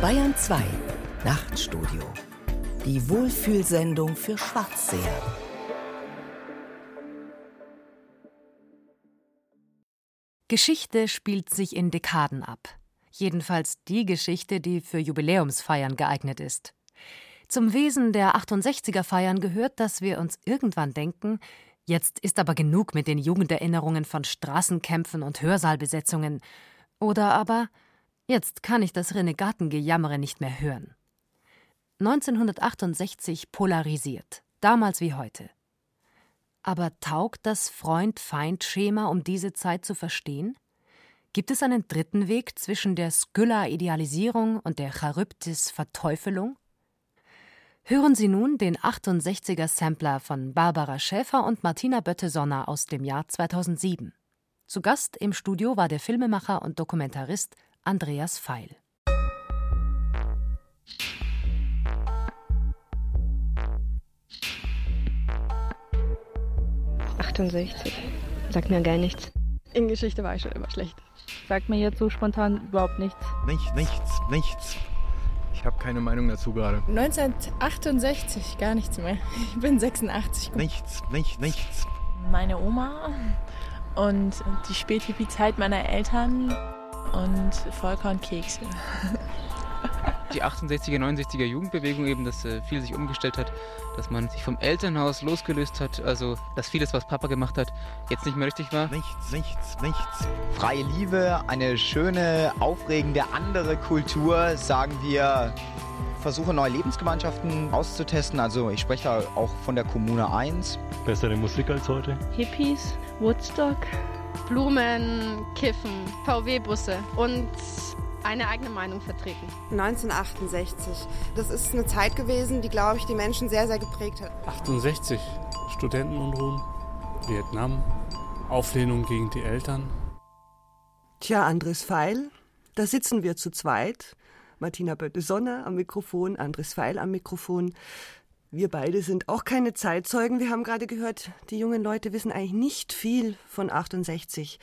Bayern 2 Nachtstudio. Die Wohlfühlsendung für Schwarzseher. Geschichte spielt sich in Dekaden ab. Jedenfalls die Geschichte, die für Jubiläumsfeiern geeignet ist. Zum Wesen der 68er Feiern gehört, dass wir uns irgendwann denken, jetzt ist aber genug mit den Jugenderinnerungen von Straßenkämpfen und Hörsaalbesetzungen. Oder aber, jetzt kann ich das Renegatengejammere nicht mehr hören. 1968 polarisiert, damals wie heute. Aber taugt das Freund-Feind-Schema, um diese Zeit zu verstehen? Gibt es einen dritten Weg zwischen der Skylla-Idealisierung und der Charybdis-Verteufelung? Hören Sie nun den 68er-Sampler von Barbara Schäfer und Martina Bötte-Sonner aus dem Jahr 2007. Zu Gast im Studio war der Filmemacher und Dokumentarist Andreas Feil. 68. Sagt mir gar nichts. In Geschichte war ich schon immer schlecht. Sagt mir jetzt so spontan überhaupt nichts. Nichts, nichts, nichts. Ich habe keine Meinung dazu gerade. 1968, gar nichts mehr. Ich bin 86. Nichts, nichts, nichts. Meine Oma und die Späthippie-Zeit meiner Eltern und Volker und Kekse. Die 68er, 69er Jugendbewegung eben, dass äh, viel sich umgestellt hat, dass man sich vom Elternhaus losgelöst hat, also dass vieles, was Papa gemacht hat, jetzt nicht mehr richtig war. Nichts, nichts, nichts. Freie Liebe, eine schöne, aufregende andere Kultur, sagen wir. Versuche neue Lebensgemeinschaften auszutesten. Also ich spreche da auch von der Kommune 1. Bessere Musik als heute. Hippies, Woodstock. Blumen, Kiffen, VW-Busse und eine eigene Meinung vertreten. 1968. Das ist eine Zeit gewesen, die, glaube ich, die Menschen sehr, sehr geprägt hat. 68. Studentenunruhen, Vietnam, Auflehnung gegen die Eltern. Tja, Andres Feil, da sitzen wir zu zweit. Martina Bötte-Sonner am Mikrofon, Andres Feil am Mikrofon. Wir beide sind auch keine Zeitzeugen. Wir haben gerade gehört, die jungen Leute wissen eigentlich nicht viel von 68.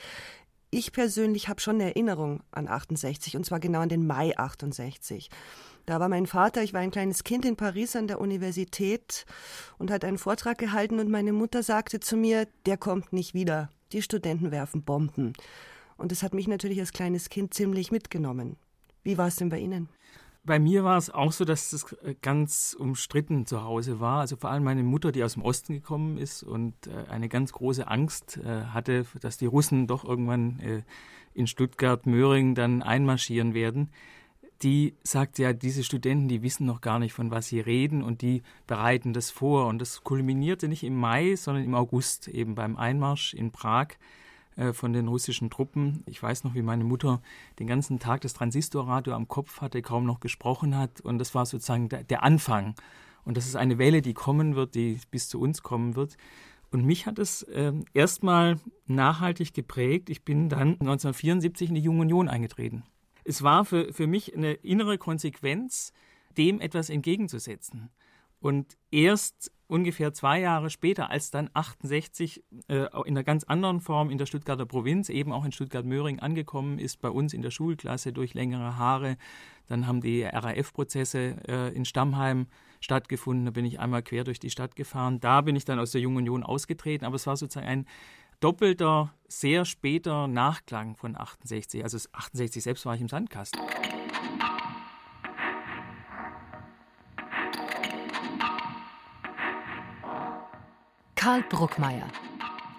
Ich persönlich habe schon eine Erinnerung an 68 und zwar genau an den Mai 68. Da war mein Vater, ich war ein kleines Kind in Paris an der Universität und hat einen Vortrag gehalten und meine Mutter sagte zu mir, der kommt nicht wieder. Die Studenten werfen Bomben. Und das hat mich natürlich als kleines Kind ziemlich mitgenommen. Wie war es denn bei Ihnen? Bei mir war es auch so, dass es äh, ganz umstritten zu Hause war. Also vor allem meine Mutter, die aus dem Osten gekommen ist und äh, eine ganz große Angst äh, hatte, dass die Russen doch irgendwann in Stuttgart-Möhring dann einmarschieren werden. Die sagt ja, diese Studenten, die wissen noch gar nicht, von was sie reden und die bereiten das vor. Und das kulminierte nicht im Mai, sondern im August, eben beim Einmarsch in Prag von den russischen Truppen. Ich weiß noch, wie meine Mutter den ganzen Tag das Transistorradio am Kopf hatte, kaum noch gesprochen hat. Und das war sozusagen der, der Anfang. Und das ist eine Welle, die kommen wird, die bis zu uns kommen wird. Und mich hat es äh, erstmal nachhaltig geprägt. Ich bin dann 1974 in die Junge Union eingetreten. Es war für, für mich eine innere Konsequenz, dem etwas entgegenzusetzen. Und erst ungefähr zwei Jahre später, als dann 68 äh, in einer ganz anderen Form in der Stuttgarter Provinz, eben auch in Stuttgart-Möhring angekommen ist, bei uns in der Schulklasse durch längere Haare. Dann haben die RAF-Prozesse äh, in Stammheim stattgefunden. Da bin ich einmal quer durch die Stadt gefahren. Da bin ich dann aus der Jungen Union ausgetreten. Aber es war sozusagen ein doppelter, sehr später Nachklang von 68. Also 68 selbst war ich im Sandkasten. Karl Bruckmeier.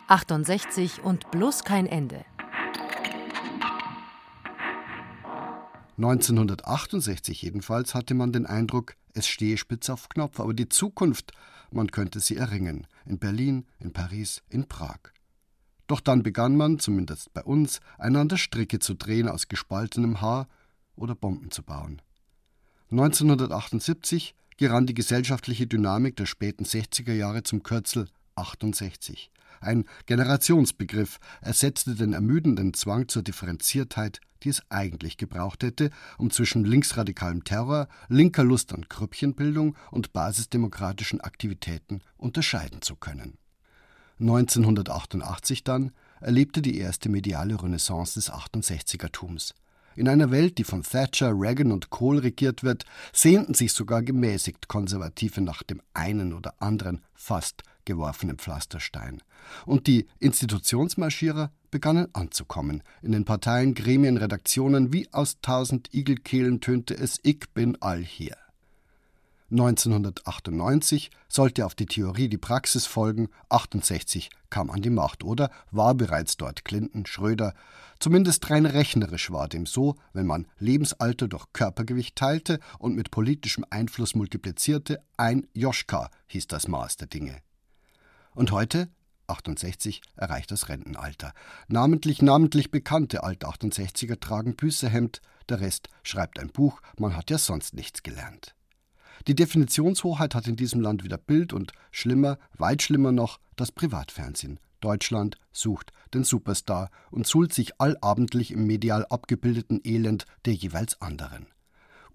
68 und bloß kein Ende. 1968 jedenfalls hatte man den Eindruck, es stehe spitz auf Knopf, aber die Zukunft, man könnte sie erringen. In Berlin, in Paris, in Prag. Doch dann begann man, zumindest bei uns, einander Stricke zu drehen aus gespaltenem Haar oder Bomben zu bauen. 1978 gerann die gesellschaftliche Dynamik der späten 60er Jahre zum Kürzel 68. Ein Generationsbegriff ersetzte den ermüdenden Zwang zur Differenziertheit, die es eigentlich gebraucht hätte, um zwischen linksradikalem Terror, linker Lust an Krüppchenbildung und basisdemokratischen Aktivitäten unterscheiden zu können. 1988 dann erlebte die erste mediale Renaissance des 68ertums. In einer Welt, die von Thatcher, Reagan und Kohl regiert wird, sehnten sich sogar gemäßigt Konservative nach dem einen oder anderen fast geworfenen Pflasterstein. Und die Institutionsmarschierer begannen anzukommen. In den Parteien, Gremien, Redaktionen wie aus tausend Igelkehlen tönte es Ich bin all hier. 1998 sollte auf die Theorie die Praxis folgen, 68 kam an die Macht oder war bereits dort Clinton, Schröder, zumindest rein rechnerisch war dem so, wenn man Lebensalter durch Körpergewicht teilte und mit politischem Einfluss multiplizierte, ein Joschka hieß das Maß der Dinge. Und heute 68 erreicht das Rentenalter. Namentlich, namentlich bekannte Alt-68er tragen Büßehemd, der Rest schreibt ein Buch, man hat ja sonst nichts gelernt. Die Definitionshoheit hat in diesem Land wieder Bild und schlimmer, weit schlimmer noch, das Privatfernsehen. Deutschland sucht den Superstar und suhlt sich allabendlich im medial abgebildeten Elend der jeweils anderen.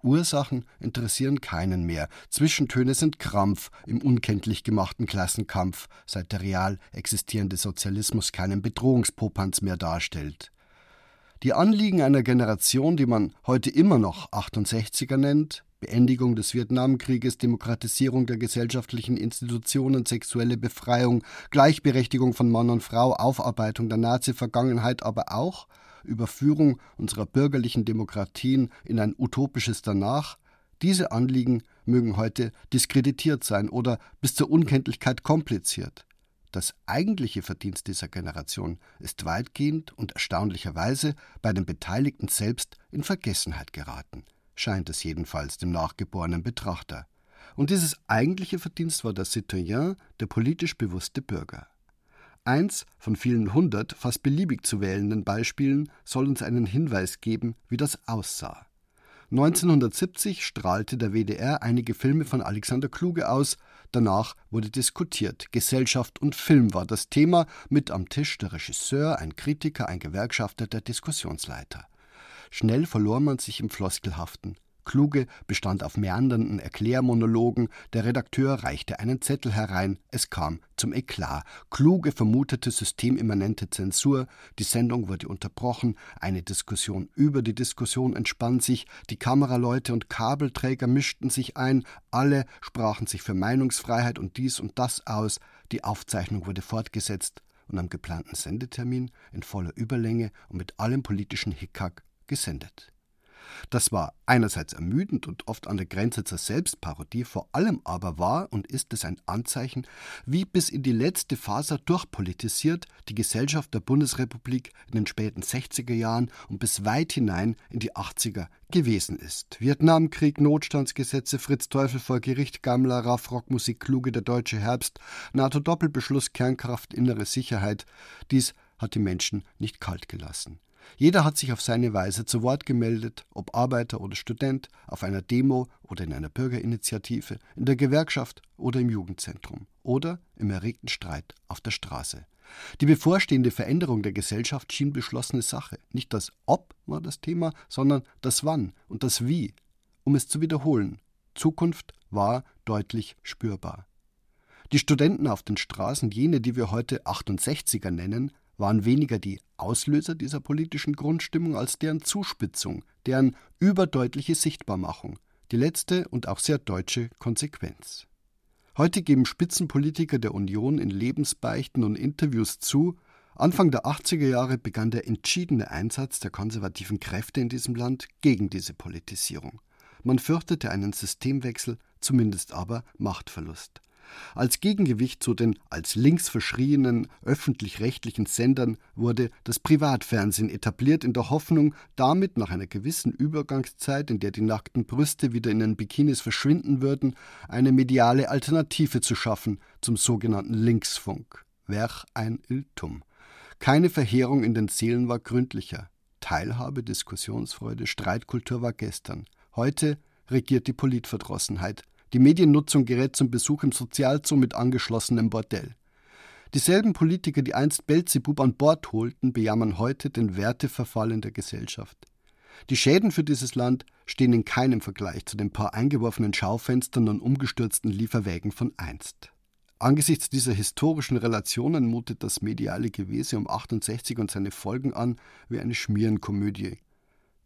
Ursachen interessieren keinen mehr. Zwischentöne sind Krampf im unkenntlich gemachten Klassenkampf, seit der real existierende Sozialismus keinen Bedrohungspopanz mehr darstellt. Die Anliegen einer Generation, die man heute immer noch 68er nennt, Beendigung des Vietnamkrieges, Demokratisierung der gesellschaftlichen Institutionen, sexuelle Befreiung, Gleichberechtigung von Mann und Frau, Aufarbeitung der Nazi-Vergangenheit, aber auch Überführung unserer bürgerlichen Demokratien in ein utopisches Danach, diese Anliegen mögen heute diskreditiert sein oder bis zur Unkenntlichkeit kompliziert. Das eigentliche Verdienst dieser Generation ist weitgehend und erstaunlicherweise bei den Beteiligten selbst in Vergessenheit geraten scheint es jedenfalls dem nachgeborenen Betrachter. Und dieses eigentliche Verdienst war der Citoyen, der politisch bewusste Bürger. Eins von vielen hundert fast beliebig zu wählenden Beispielen soll uns einen Hinweis geben, wie das aussah. 1970 strahlte der WDR einige Filme von Alexander Kluge aus, danach wurde diskutiert. Gesellschaft und Film war das Thema, mit am Tisch der Regisseur, ein Kritiker, ein Gewerkschafter, der Diskussionsleiter. Schnell verlor man sich im Floskelhaften. Kluge bestand auf meandernden Erklärmonologen, der Redakteur reichte einen Zettel herein, es kam zum Eklat. Kluge vermutete systemimmanente Zensur, die Sendung wurde unterbrochen, eine Diskussion über die Diskussion entspann sich, die Kameraleute und Kabelträger mischten sich ein, alle sprachen sich für Meinungsfreiheit und dies und das aus, die Aufzeichnung wurde fortgesetzt und am geplanten Sendetermin in voller Überlänge und mit allem politischen Hickhack gesendet. Das war einerseits ermüdend und oft an der Grenze zur Selbstparodie, vor allem aber war und ist es ein Anzeichen, wie bis in die letzte Faser durchpolitisiert die Gesellschaft der Bundesrepublik in den späten 60er Jahren und bis weit hinein in die 80er gewesen ist. Vietnamkrieg, Notstandsgesetze, Fritz Teufel vor Gericht, Gammler, Raff, Rockmusik, Kluge, der deutsche Herbst, NATO-Doppelbeschluss, Kernkraft, innere Sicherheit. Dies hat die Menschen nicht kalt gelassen. Jeder hat sich auf seine Weise zu Wort gemeldet, ob Arbeiter oder Student, auf einer Demo oder in einer Bürgerinitiative, in der Gewerkschaft oder im Jugendzentrum oder im erregten Streit auf der Straße. Die bevorstehende Veränderung der Gesellschaft schien beschlossene Sache. Nicht das Ob war das Thema, sondern das Wann und das Wie. Um es zu wiederholen, Zukunft war deutlich spürbar. Die Studenten auf den Straßen, jene, die wir heute 68er nennen, waren weniger die Auslöser dieser politischen Grundstimmung als deren Zuspitzung, deren überdeutliche Sichtbarmachung, die letzte und auch sehr deutsche Konsequenz. Heute geben Spitzenpolitiker der Union in Lebensbeichten und Interviews zu, Anfang der 80er Jahre begann der entschiedene Einsatz der konservativen Kräfte in diesem Land gegen diese Politisierung. Man fürchtete einen Systemwechsel, zumindest aber Machtverlust. Als Gegengewicht zu den als links verschrienen öffentlich-rechtlichen Sendern wurde das Privatfernsehen etabliert in der Hoffnung, damit nach einer gewissen Übergangszeit, in der die nackten Brüste wieder in den Bikinis verschwinden würden, eine mediale Alternative zu schaffen zum sogenannten Linksfunk. Werch ein Irrtum. Keine Verheerung in den Seelen war gründlicher. Teilhabe, Diskussionsfreude, Streitkultur war gestern. Heute regiert die Politverdrossenheit, die Mediennutzung gerät zum Besuch im Sozialzoo mit angeschlossenem Bordell. Dieselben Politiker, die einst Belzebub an Bord holten, bejammern heute den Werteverfall in der Gesellschaft. Die Schäden für dieses Land stehen in keinem Vergleich zu den paar eingeworfenen Schaufenstern und umgestürzten Lieferwägen von einst. Angesichts dieser historischen Relationen mutet das mediale Gewese um 68 und seine Folgen an wie eine Schmierenkomödie.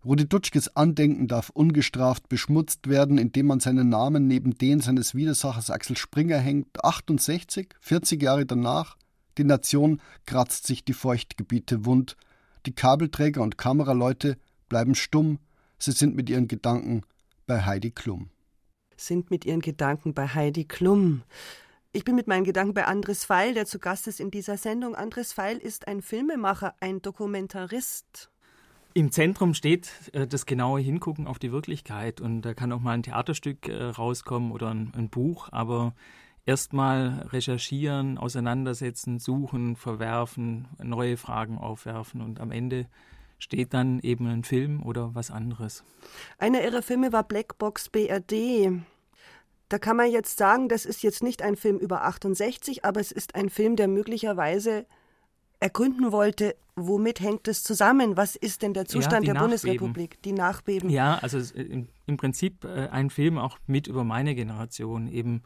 Rudi Dutschkes Andenken darf ungestraft beschmutzt werden, indem man seinen Namen neben den seines Widersachers Axel Springer hängt. 68, 40 Jahre danach, die Nation kratzt sich die Feuchtgebiete wund. Die Kabelträger und Kameraleute bleiben stumm, sie sind mit ihren Gedanken bei Heidi Klum. Sind mit ihren Gedanken bei Heidi Klum. Ich bin mit meinen Gedanken bei Andres Feil, der zu Gast ist in dieser Sendung. Andres Feil ist ein Filmemacher, ein Dokumentarist. Im Zentrum steht äh, das genaue Hingucken auf die Wirklichkeit und da kann auch mal ein Theaterstück äh, rauskommen oder ein, ein Buch, aber erstmal recherchieren, auseinandersetzen, suchen, verwerfen, neue Fragen aufwerfen und am Ende steht dann eben ein Film oder was anderes. Einer ihrer Filme war Blackbox BRD. Da kann man jetzt sagen, das ist jetzt nicht ein Film über 68, aber es ist ein Film, der möglicherweise ergründen wollte, womit hängt es zusammen? Was ist denn der Zustand ja, der Nachbeben. Bundesrepublik? Die Nachbeben. Ja, also im, im Prinzip äh, ein Film auch mit über meine Generation, eben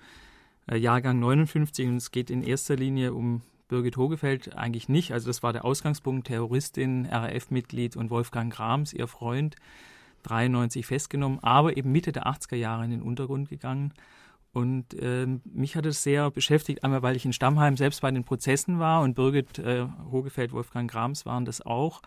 äh, Jahrgang 59 und es geht in erster Linie um Birgit Hogefeld eigentlich nicht. Also das war der Ausgangspunkt, Terroristin, RAF-Mitglied und Wolfgang Grams, ihr Freund, 93 festgenommen, aber eben Mitte der 80er Jahre in den Untergrund gegangen. Und äh, mich hat es sehr beschäftigt, einmal weil ich in Stammheim selbst bei den Prozessen war und Birgit äh, Hogefeld, Wolfgang Grams waren das auch.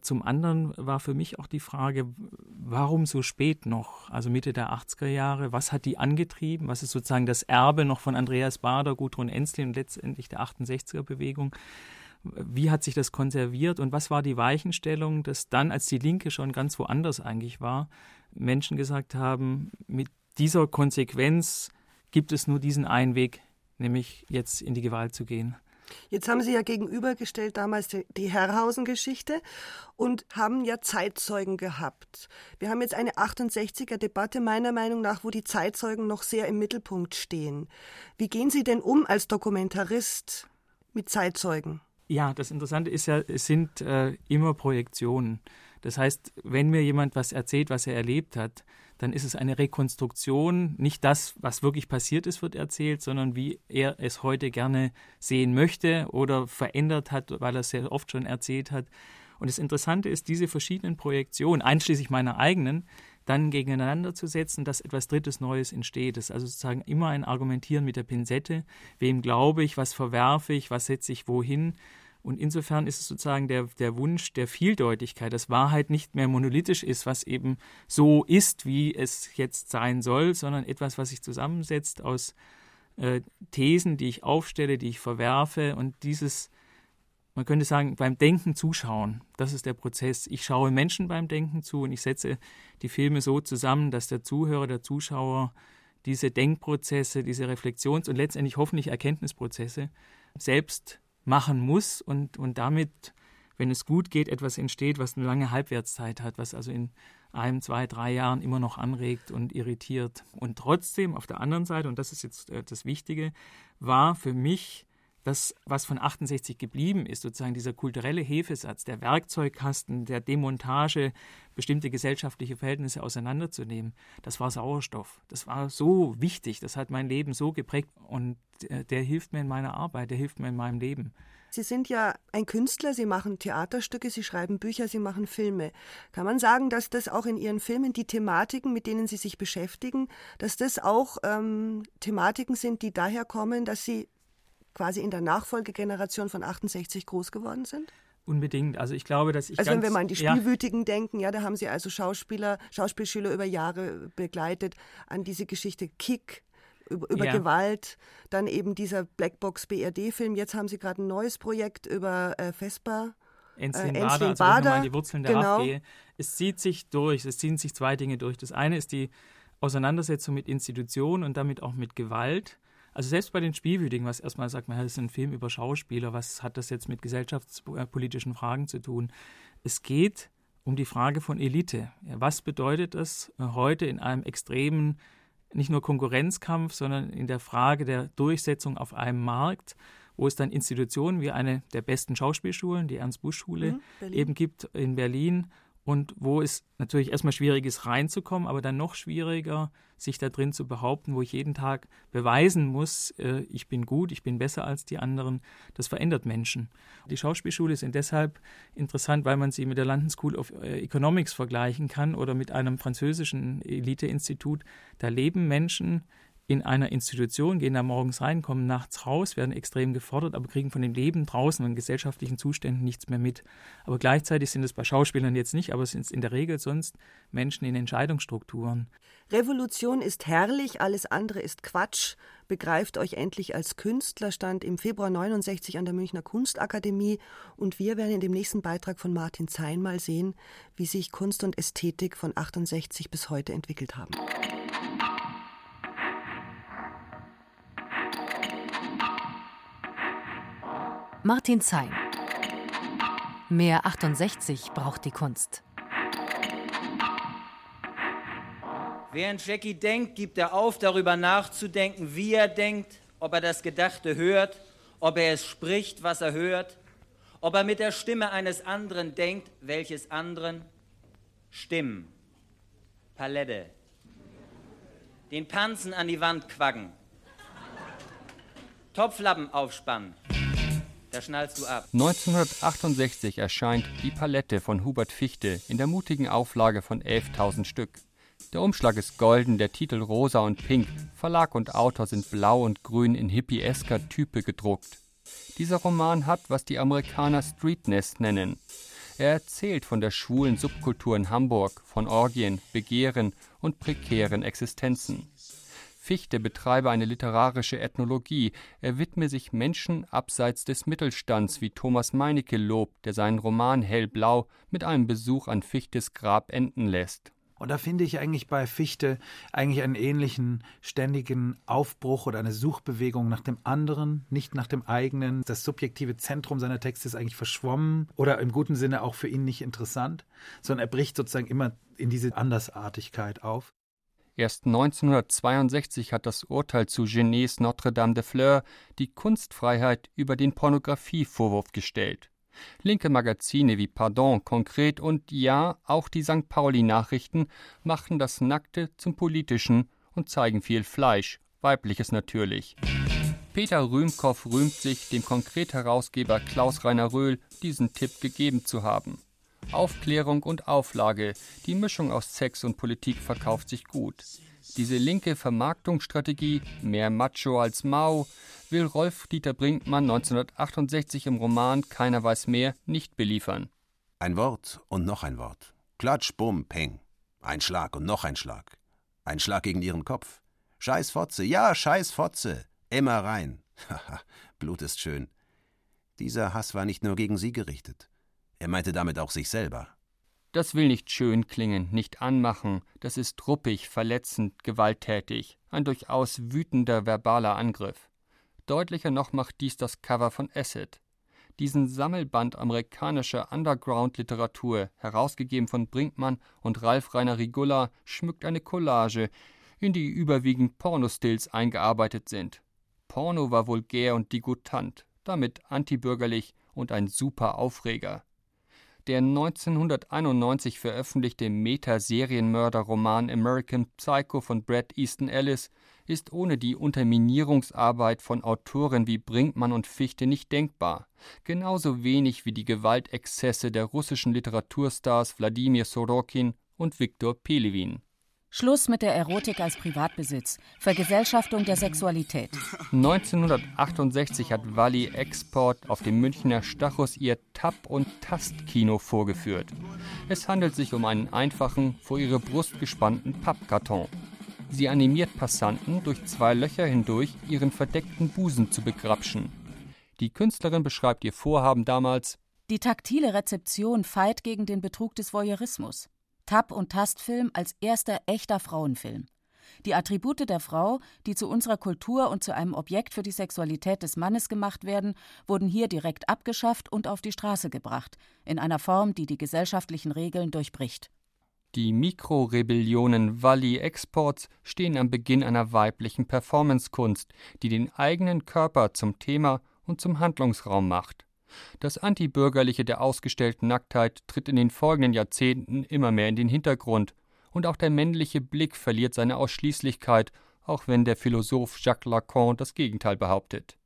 Zum anderen war für mich auch die Frage, warum so spät noch, also Mitte der 80er Jahre, was hat die angetrieben, was ist sozusagen das Erbe noch von Andreas Bader, Gudrun Enzlin und letztendlich der 68er Bewegung. Wie hat sich das konserviert und was war die Weichenstellung, dass dann, als die Linke schon ganz woanders eigentlich war, Menschen gesagt haben, mit dieser Konsequenz gibt es nur diesen einen Weg, nämlich jetzt in die Gewalt zu gehen. Jetzt haben Sie ja gegenübergestellt damals die, die Herrhausen-Geschichte und haben ja Zeitzeugen gehabt. Wir haben jetzt eine 68er-Debatte meiner Meinung nach, wo die Zeitzeugen noch sehr im Mittelpunkt stehen. Wie gehen Sie denn um als Dokumentarist mit Zeitzeugen? Ja, das Interessante ist ja, es sind äh, immer Projektionen. Das heißt, wenn mir jemand was erzählt, was er erlebt hat, dann ist es eine Rekonstruktion. Nicht das, was wirklich passiert ist, wird erzählt, sondern wie er es heute gerne sehen möchte oder verändert hat, weil er es sehr oft schon erzählt hat. Und das Interessante ist, diese verschiedenen Projektionen, einschließlich meiner eigenen, dann gegeneinander zu setzen, dass etwas Drittes Neues entsteht. Das ist also sozusagen immer ein Argumentieren mit der Pinzette. Wem glaube ich, was verwerfe ich, was setze ich wohin? Und insofern ist es sozusagen der, der Wunsch der Vieldeutigkeit, dass Wahrheit nicht mehr monolithisch ist, was eben so ist, wie es jetzt sein soll, sondern etwas, was sich zusammensetzt aus äh, Thesen, die ich aufstelle, die ich verwerfe und dieses, man könnte sagen, beim Denken zuschauen. Das ist der Prozess. Ich schaue Menschen beim Denken zu und ich setze die Filme so zusammen, dass der Zuhörer, der Zuschauer diese Denkprozesse, diese Reflexions- und letztendlich hoffentlich Erkenntnisprozesse selbst machen muss und, und damit, wenn es gut geht, etwas entsteht, was eine lange Halbwertszeit hat, was also in einem, zwei, drei Jahren immer noch anregt und irritiert. Und trotzdem auf der anderen Seite, und das ist jetzt äh, das Wichtige, war für mich das, was von 68 geblieben ist, sozusagen dieser kulturelle Hefesatz, der Werkzeugkasten, der Demontage, bestimmte gesellschaftliche Verhältnisse auseinanderzunehmen, das war Sauerstoff. Das war so wichtig, das hat mein Leben so geprägt und der, der hilft mir in meiner Arbeit, der hilft mir in meinem Leben. Sie sind ja ein Künstler, Sie machen Theaterstücke, Sie schreiben Bücher, Sie machen Filme. Kann man sagen, dass das auch in Ihren Filmen die Thematiken, mit denen Sie sich beschäftigen, dass das auch ähm, Thematiken sind, die daher kommen, dass Sie quasi in der Nachfolgegeneration von 68 groß geworden sind? Unbedingt. Also ich glaube, dass ich. Also wenn wir mal an die Spielwütigen ja. denken, ja, da haben Sie also Schauspieler, Schauspielschüler über Jahre begleitet, an diese Geschichte Kick, über, über ja. Gewalt, dann eben dieser Blackbox BRD-Film. Jetzt haben Sie gerade ein neues Projekt über äh, Vespa. Enzlin äh, Bader, also Bader. die Wurzeln der genau. AfD. Es zieht sich durch, es ziehen sich zwei Dinge durch. Das eine ist die Auseinandersetzung mit Institutionen und damit auch mit Gewalt. Also selbst bei den Spielwütigen, was erstmal sagt man, das ist ein Film über Schauspieler, was hat das jetzt mit gesellschaftspolitischen Fragen zu tun? Es geht um die Frage von Elite. Was bedeutet es äh, heute in einem extremen, nicht nur Konkurrenzkampf, sondern in der Frage der Durchsetzung auf einem Markt, wo es dann Institutionen wie eine der besten Schauspielschulen, die Ernst-Busch-Schule, mhm, eben gibt in Berlin und wo es natürlich erstmal schwierig ist, reinzukommen, aber dann noch schwieriger, sich da drin zu behaupten, wo ich jeden Tag beweisen muss, äh, ich bin gut, ich bin besser als die anderen. Das verändert Menschen. Die Schauspielschule sind deshalb interessant, weil man sie mit der London School of äh, Economics vergleichen kann oder mit einem französischen Eliteinstitut. Da leben Menschen in einer Institution, gehen da morgens rein, kommen nachts raus, werden extrem gefordert, aber kriegen von dem Leben draußen und gesellschaftlichen Zuständen nichts mehr mit. Aber gleichzeitig sind es bei Schauspielern jetzt nicht, aber es sind in der Regel sonst Menschen in Entscheidungsstrukturen. Revolution ist herrlich, alles andere ist Quatsch. Begreift euch endlich als Künstler, stand im Februar 69 an der Münchner Kunstakademie und wir werden in dem nächsten Beitrag von Martin Zein mal sehen, wie sich Kunst und Ästhetik von 68 bis heute entwickelt haben. Martin Zein. Mehr 68 braucht die Kunst. Während Jackie denkt, gibt er auf, darüber nachzudenken, wie er denkt, ob er das Gedachte hört, ob er es spricht, was er hört, ob er mit der Stimme eines anderen denkt, welches anderen? Stimmen, Palette, den Panzen an die Wand quaggen, Topflappen aufspannen, da schnallst du ab. 1968 erscheint Die Palette von Hubert Fichte in der mutigen Auflage von 11.000 Stück. Der Umschlag ist golden, der Titel rosa und pink, Verlag und Autor sind blau und grün in hippiesker Type gedruckt. Dieser Roman hat, was die Amerikaner Streetness nennen. Er erzählt von der schwulen Subkultur in Hamburg, von Orgien, Begehren und prekären Existenzen. Fichte betreibe eine literarische Ethnologie. Er widme sich Menschen abseits des Mittelstands, wie Thomas Meinecke lobt, der seinen Roman Hellblau mit einem Besuch an Fichtes Grab enden lässt. Und da finde ich eigentlich bei Fichte eigentlich einen ähnlichen ständigen Aufbruch oder eine Suchbewegung nach dem anderen, nicht nach dem eigenen. Das subjektive Zentrum seiner Texte ist eigentlich verschwommen oder im guten Sinne auch für ihn nicht interessant, sondern er bricht sozusagen immer in diese Andersartigkeit auf. Erst 1962 hat das Urteil zu Genets Notre-Dame de Fleurs die Kunstfreiheit über den Pornografievorwurf gestellt. Linke Magazine wie Pardon, Konkret und ja, auch die St. Pauli-Nachrichten machen das Nackte zum Politischen und zeigen viel Fleisch, weibliches natürlich. Peter Rühmkow rühmt sich, dem Konkret-Herausgeber Klaus-Rainer Röhl diesen Tipp gegeben zu haben. Aufklärung und Auflage, die Mischung aus Sex und Politik verkauft sich gut. Diese linke Vermarktungsstrategie, mehr Macho als Mao, will Rolf-Dieter Brinkmann 1968 im Roman Keiner weiß mehr nicht beliefern. Ein Wort und noch ein Wort. Klatsch, bumm, peng. Ein Schlag und noch ein Schlag. Ein Schlag gegen ihren Kopf. Scheiß Fotze, ja, scheiß Fotze. Immer rein. Haha, Blut ist schön. Dieser Hass war nicht nur gegen sie gerichtet. Er meinte damit auch sich selber. Das will nicht schön klingen, nicht anmachen, das ist ruppig, verletzend, gewalttätig, ein durchaus wütender verbaler Angriff. Deutlicher noch macht dies das Cover von Acid. Diesen Sammelband amerikanischer Underground-Literatur, herausgegeben von Brinkmann und Ralf Rainer Rigulla, schmückt eine Collage, in die überwiegend Pornostills eingearbeitet sind. Porno war vulgär und degutant, damit antibürgerlich und ein super Aufreger. Der 1991 veröffentlichte Meta-Serienmörder-Roman American Psycho von Brad Easton Ellis ist ohne die Unterminierungsarbeit von Autoren wie Brinkmann und Fichte nicht denkbar, genauso wenig wie die Gewaltexzesse der russischen Literaturstars Wladimir Sorokin und Viktor Pelevin. Schluss mit der Erotik als Privatbesitz. Vergesellschaftung der Sexualität. 1968 hat Wally Export auf dem Münchner Stachus ihr Tapp- und Tastkino vorgeführt. Es handelt sich um einen einfachen, vor ihre Brust gespannten Pappkarton. Sie animiert Passanten, durch zwei Löcher hindurch ihren verdeckten Busen zu begrapschen. Die Künstlerin beschreibt ihr Vorhaben damals Die taktile Rezeption feit gegen den Betrug des Voyeurismus. Tab- und Tastfilm als erster echter Frauenfilm. Die Attribute der Frau, die zu unserer Kultur und zu einem Objekt für die Sexualität des Mannes gemacht werden, wurden hier direkt abgeschafft und auf die Straße gebracht, in einer Form, die die gesellschaftlichen Regeln durchbricht. Die Mikrorebellionen Wally Exports stehen am Beginn einer weiblichen Performancekunst, die den eigenen Körper zum Thema und zum Handlungsraum macht. Das Antibürgerliche der ausgestellten Nacktheit tritt in den folgenden Jahrzehnten immer mehr in den Hintergrund, und auch der männliche Blick verliert seine Ausschließlichkeit, auch wenn der Philosoph Jacques Lacan das Gegenteil behauptet.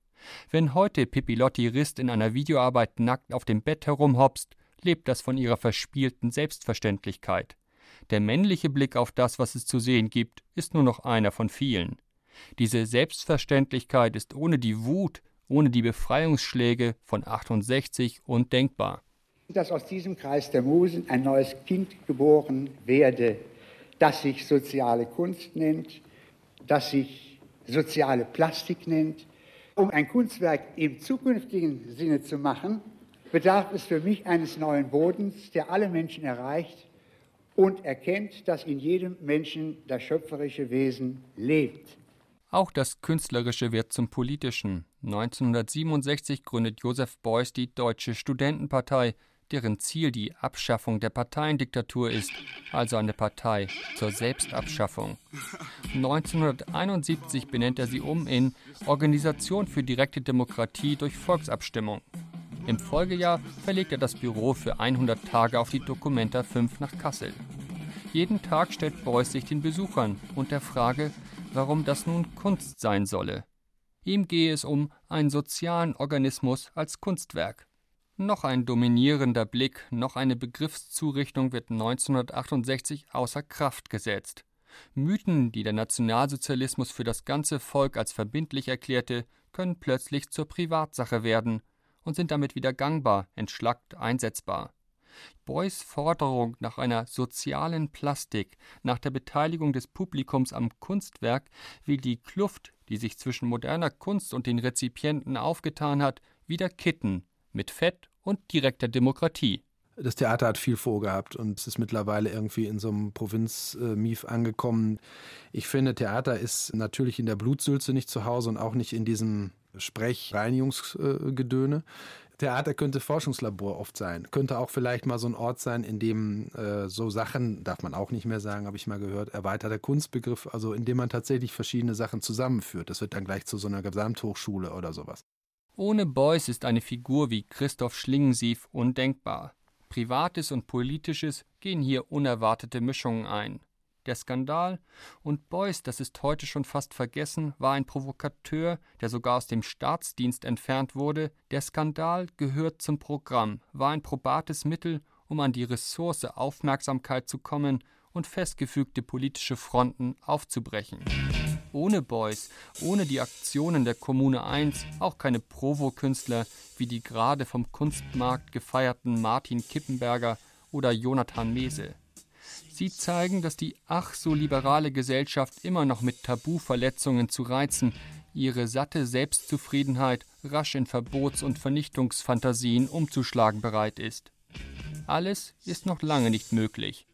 Wenn heute Pipilotti Rist in einer Videoarbeit nackt auf dem Bett herumhopst, lebt das von ihrer verspielten Selbstverständlichkeit. Der männliche Blick auf das, was es zu sehen gibt, ist nur noch einer von vielen. Diese Selbstverständlichkeit ist ohne die Wut, ohne die Befreiungsschläge von 68 undenkbar. Dass aus diesem Kreis der Musen ein neues Kind geboren werde, das sich soziale Kunst nennt, das sich soziale Plastik nennt. Um ein Kunstwerk im zukünftigen Sinne zu machen, bedarf es für mich eines neuen Bodens, der alle Menschen erreicht und erkennt, dass in jedem Menschen das schöpferische Wesen lebt. Auch das Künstlerische wird zum Politischen. 1967 gründet Joseph Beuys die Deutsche Studentenpartei, deren Ziel die Abschaffung der Parteiendiktatur ist, also eine Partei zur Selbstabschaffung. 1971 benennt er sie um in Organisation für direkte Demokratie durch Volksabstimmung. Im Folgejahr verlegt er das Büro für 100 Tage auf die Documenta 5 nach Kassel. Jeden Tag stellt Beuys sich den Besuchern und der Frage, warum das nun Kunst sein solle. Ihm gehe es um einen sozialen Organismus als Kunstwerk. Noch ein dominierender Blick, noch eine Begriffszurichtung wird 1968 außer Kraft gesetzt. Mythen, die der Nationalsozialismus für das ganze Volk als verbindlich erklärte, können plötzlich zur Privatsache werden und sind damit wieder gangbar, entschlackt, einsetzbar. Beuys Forderung nach einer sozialen Plastik, nach der Beteiligung des Publikums am Kunstwerk, will die Kluft, die sich zwischen moderner Kunst und den Rezipienten aufgetan hat, wieder kitten, mit Fett und direkter Demokratie. Das Theater hat viel vorgehabt und es ist mittlerweile irgendwie in so einem Provinz-Mief angekommen. Ich finde, Theater ist natürlich in der Blutsülze nicht zu Hause und auch nicht in diesem Sprechreinigungsgedöne. Theater könnte Forschungslabor oft sein, könnte auch vielleicht mal so ein Ort sein, in dem äh, so Sachen, darf man auch nicht mehr sagen, habe ich mal gehört, erweiterter Kunstbegriff, also in dem man tatsächlich verschiedene Sachen zusammenführt. Das wird dann gleich zu so einer Gesamthochschule oder sowas. Ohne Beuys ist eine Figur wie Christoph Schlingensief undenkbar. Privates und Politisches gehen hier unerwartete Mischungen ein. Der Skandal und Beuys, das ist heute schon fast vergessen, war ein Provokateur, der sogar aus dem Staatsdienst entfernt wurde. Der Skandal gehört zum Programm, war ein probates Mittel, um an die Ressource Aufmerksamkeit zu kommen und festgefügte politische Fronten aufzubrechen. Ohne Beuys, ohne die Aktionen der Kommune 1, auch keine Provo-Künstler wie die gerade vom Kunstmarkt gefeierten Martin Kippenberger oder Jonathan Mese. Sie zeigen, dass die ach so liberale Gesellschaft immer noch mit Tabuverletzungen zu reizen, ihre satte Selbstzufriedenheit rasch in Verbots- und Vernichtungsfantasien umzuschlagen bereit ist. Alles ist noch lange nicht möglich.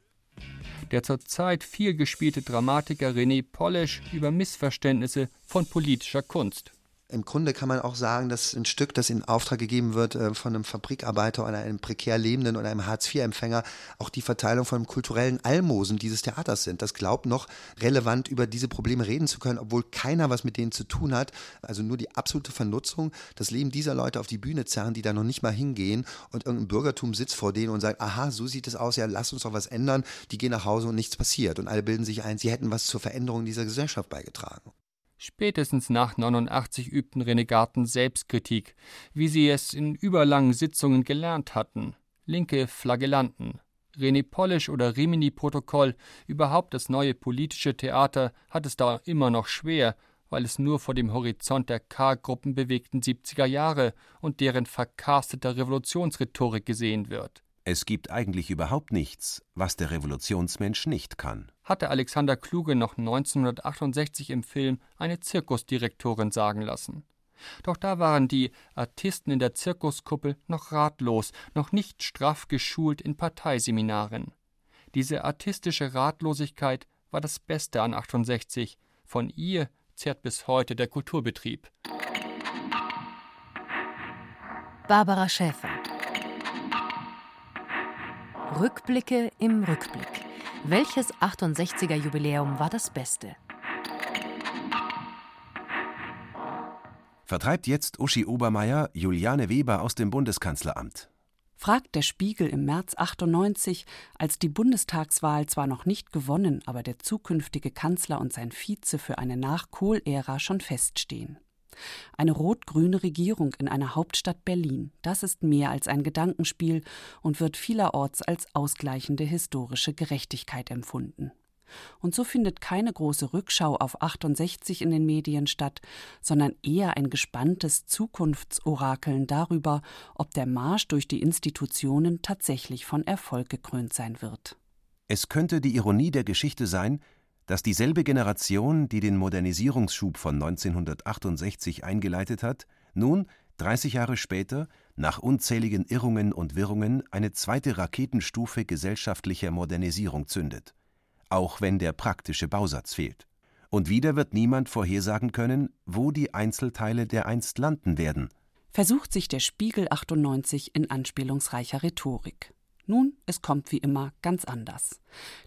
Der zurzeit viel gespielte Dramatiker René Polesch über Missverständnisse von politischer Kunst. Im Grunde kann man auch sagen, dass ein Stück, das in Auftrag gegeben wird äh, von einem Fabrikarbeiter oder einem prekär Lebenden oder einem Hartz-IV-Empfänger, auch die Verteilung von kulturellen Almosen dieses Theaters sind. Das glaubt noch relevant über diese Probleme reden zu können, obwohl keiner was mit denen zu tun hat. Also nur die absolute Vernutzung, das Leben dieser Leute auf die Bühne zerren, die da noch nicht mal hingehen und irgendein Bürgertum sitzt vor denen und sagt, aha, so sieht es aus, ja, lass uns doch was ändern. Die gehen nach Hause und nichts passiert. Und alle bilden sich ein, sie hätten was zur Veränderung dieser Gesellschaft beigetragen. Spätestens nach 89 übten Renegaten Selbstkritik, wie sie es in überlangen Sitzungen gelernt hatten. Linke Flagellanten. René Polisch oder Rimini-Protokoll, überhaupt das neue politische Theater, hat es da immer noch schwer, weil es nur vor dem Horizont der K-Gruppen bewegten 70er Jahre und deren verkasteter Revolutionsrhetorik gesehen wird. Es gibt eigentlich überhaupt nichts, was der Revolutionsmensch nicht kann. Hatte Alexander Kluge noch 1968 im Film eine Zirkusdirektorin sagen lassen. Doch da waren die Artisten in der Zirkuskuppel noch ratlos, noch nicht straff geschult in Parteiseminaren. Diese artistische Ratlosigkeit war das Beste an 68. Von ihr zehrt bis heute der Kulturbetrieb. Barbara Schäfer Rückblicke im Rückblick. Welches 68er Jubiläum war das beste? Vertreibt jetzt Uschi Obermeier Juliane Weber aus dem Bundeskanzleramt? fragt der Spiegel im März 98, als die Bundestagswahl zwar noch nicht gewonnen, aber der zukünftige Kanzler und sein Vize für eine Nach-Kohl-Ära schon feststehen. Eine rot-grüne Regierung in einer Hauptstadt Berlin, das ist mehr als ein Gedankenspiel und wird vielerorts als ausgleichende historische Gerechtigkeit empfunden. Und so findet keine große Rückschau auf 68 in den Medien statt, sondern eher ein gespanntes Zukunftsorakeln darüber, ob der Marsch durch die Institutionen tatsächlich von Erfolg gekrönt sein wird. Es könnte die Ironie der Geschichte sein, dass dieselbe Generation, die den Modernisierungsschub von 1968 eingeleitet hat, nun, 30 Jahre später, nach unzähligen Irrungen und Wirrungen eine zweite Raketenstufe gesellschaftlicher Modernisierung zündet auch wenn der praktische Bausatz fehlt. Und wieder wird niemand vorhersagen können, wo die Einzelteile dereinst landen werden. Versucht sich der Spiegel 98 in anspielungsreicher Rhetorik. Nun, es kommt wie immer ganz anders.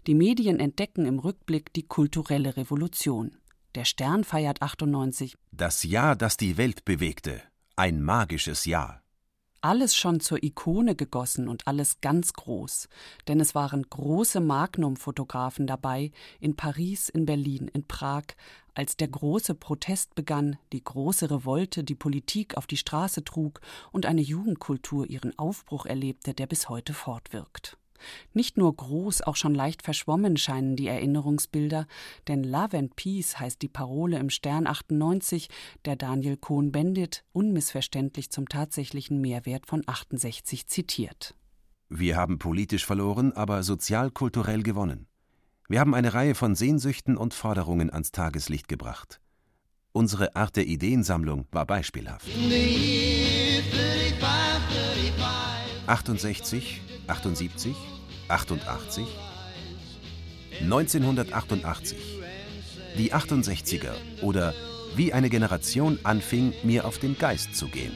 Die Medien entdecken im Rückblick die kulturelle Revolution. Der Stern feiert 98. Das Jahr, das die Welt bewegte. Ein magisches Jahr alles schon zur Ikone gegossen und alles ganz groß, denn es waren große Magnum-Fotografen dabei, in Paris, in Berlin, in Prag, als der große Protest begann, die große Revolte die Politik auf die Straße trug und eine Jugendkultur ihren Aufbruch erlebte, der bis heute fortwirkt. Nicht nur groß, auch schon leicht verschwommen scheinen die Erinnerungsbilder, denn Love and Peace heißt die Parole im Stern 98, der Daniel Cohn-Bendit unmissverständlich zum tatsächlichen Mehrwert von 68 zitiert. Wir haben politisch verloren, aber sozial-kulturell gewonnen. Wir haben eine Reihe von Sehnsüchten und Forderungen ans Tageslicht gebracht. Unsere Art der Ideensammlung war beispielhaft. 68, 78, 88, 1988. Die 68er oder wie eine Generation anfing, mir auf den Geist zu gehen.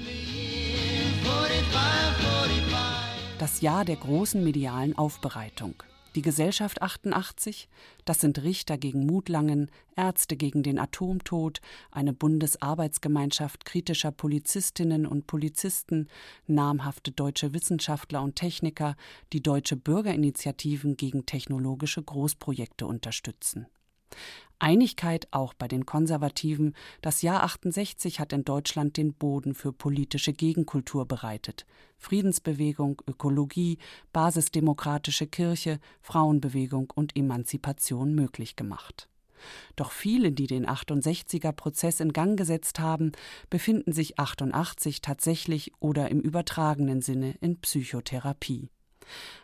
Das Jahr der großen medialen Aufbereitung. Die Gesellschaft 88, das sind Richter gegen Mutlangen, Ärzte gegen den Atomtod, eine Bundesarbeitsgemeinschaft kritischer Polizistinnen und Polizisten, namhafte deutsche Wissenschaftler und Techniker, die deutsche Bürgerinitiativen gegen technologische Großprojekte unterstützen. Einigkeit auch bei den Konservativen. Das Jahr 68 hat in Deutschland den Boden für politische Gegenkultur bereitet. Friedensbewegung, Ökologie, basisdemokratische Kirche, Frauenbewegung und Emanzipation möglich gemacht. Doch viele, die den 68er Prozess in Gang gesetzt haben, befinden sich 88 tatsächlich oder im übertragenen Sinne in Psychotherapie.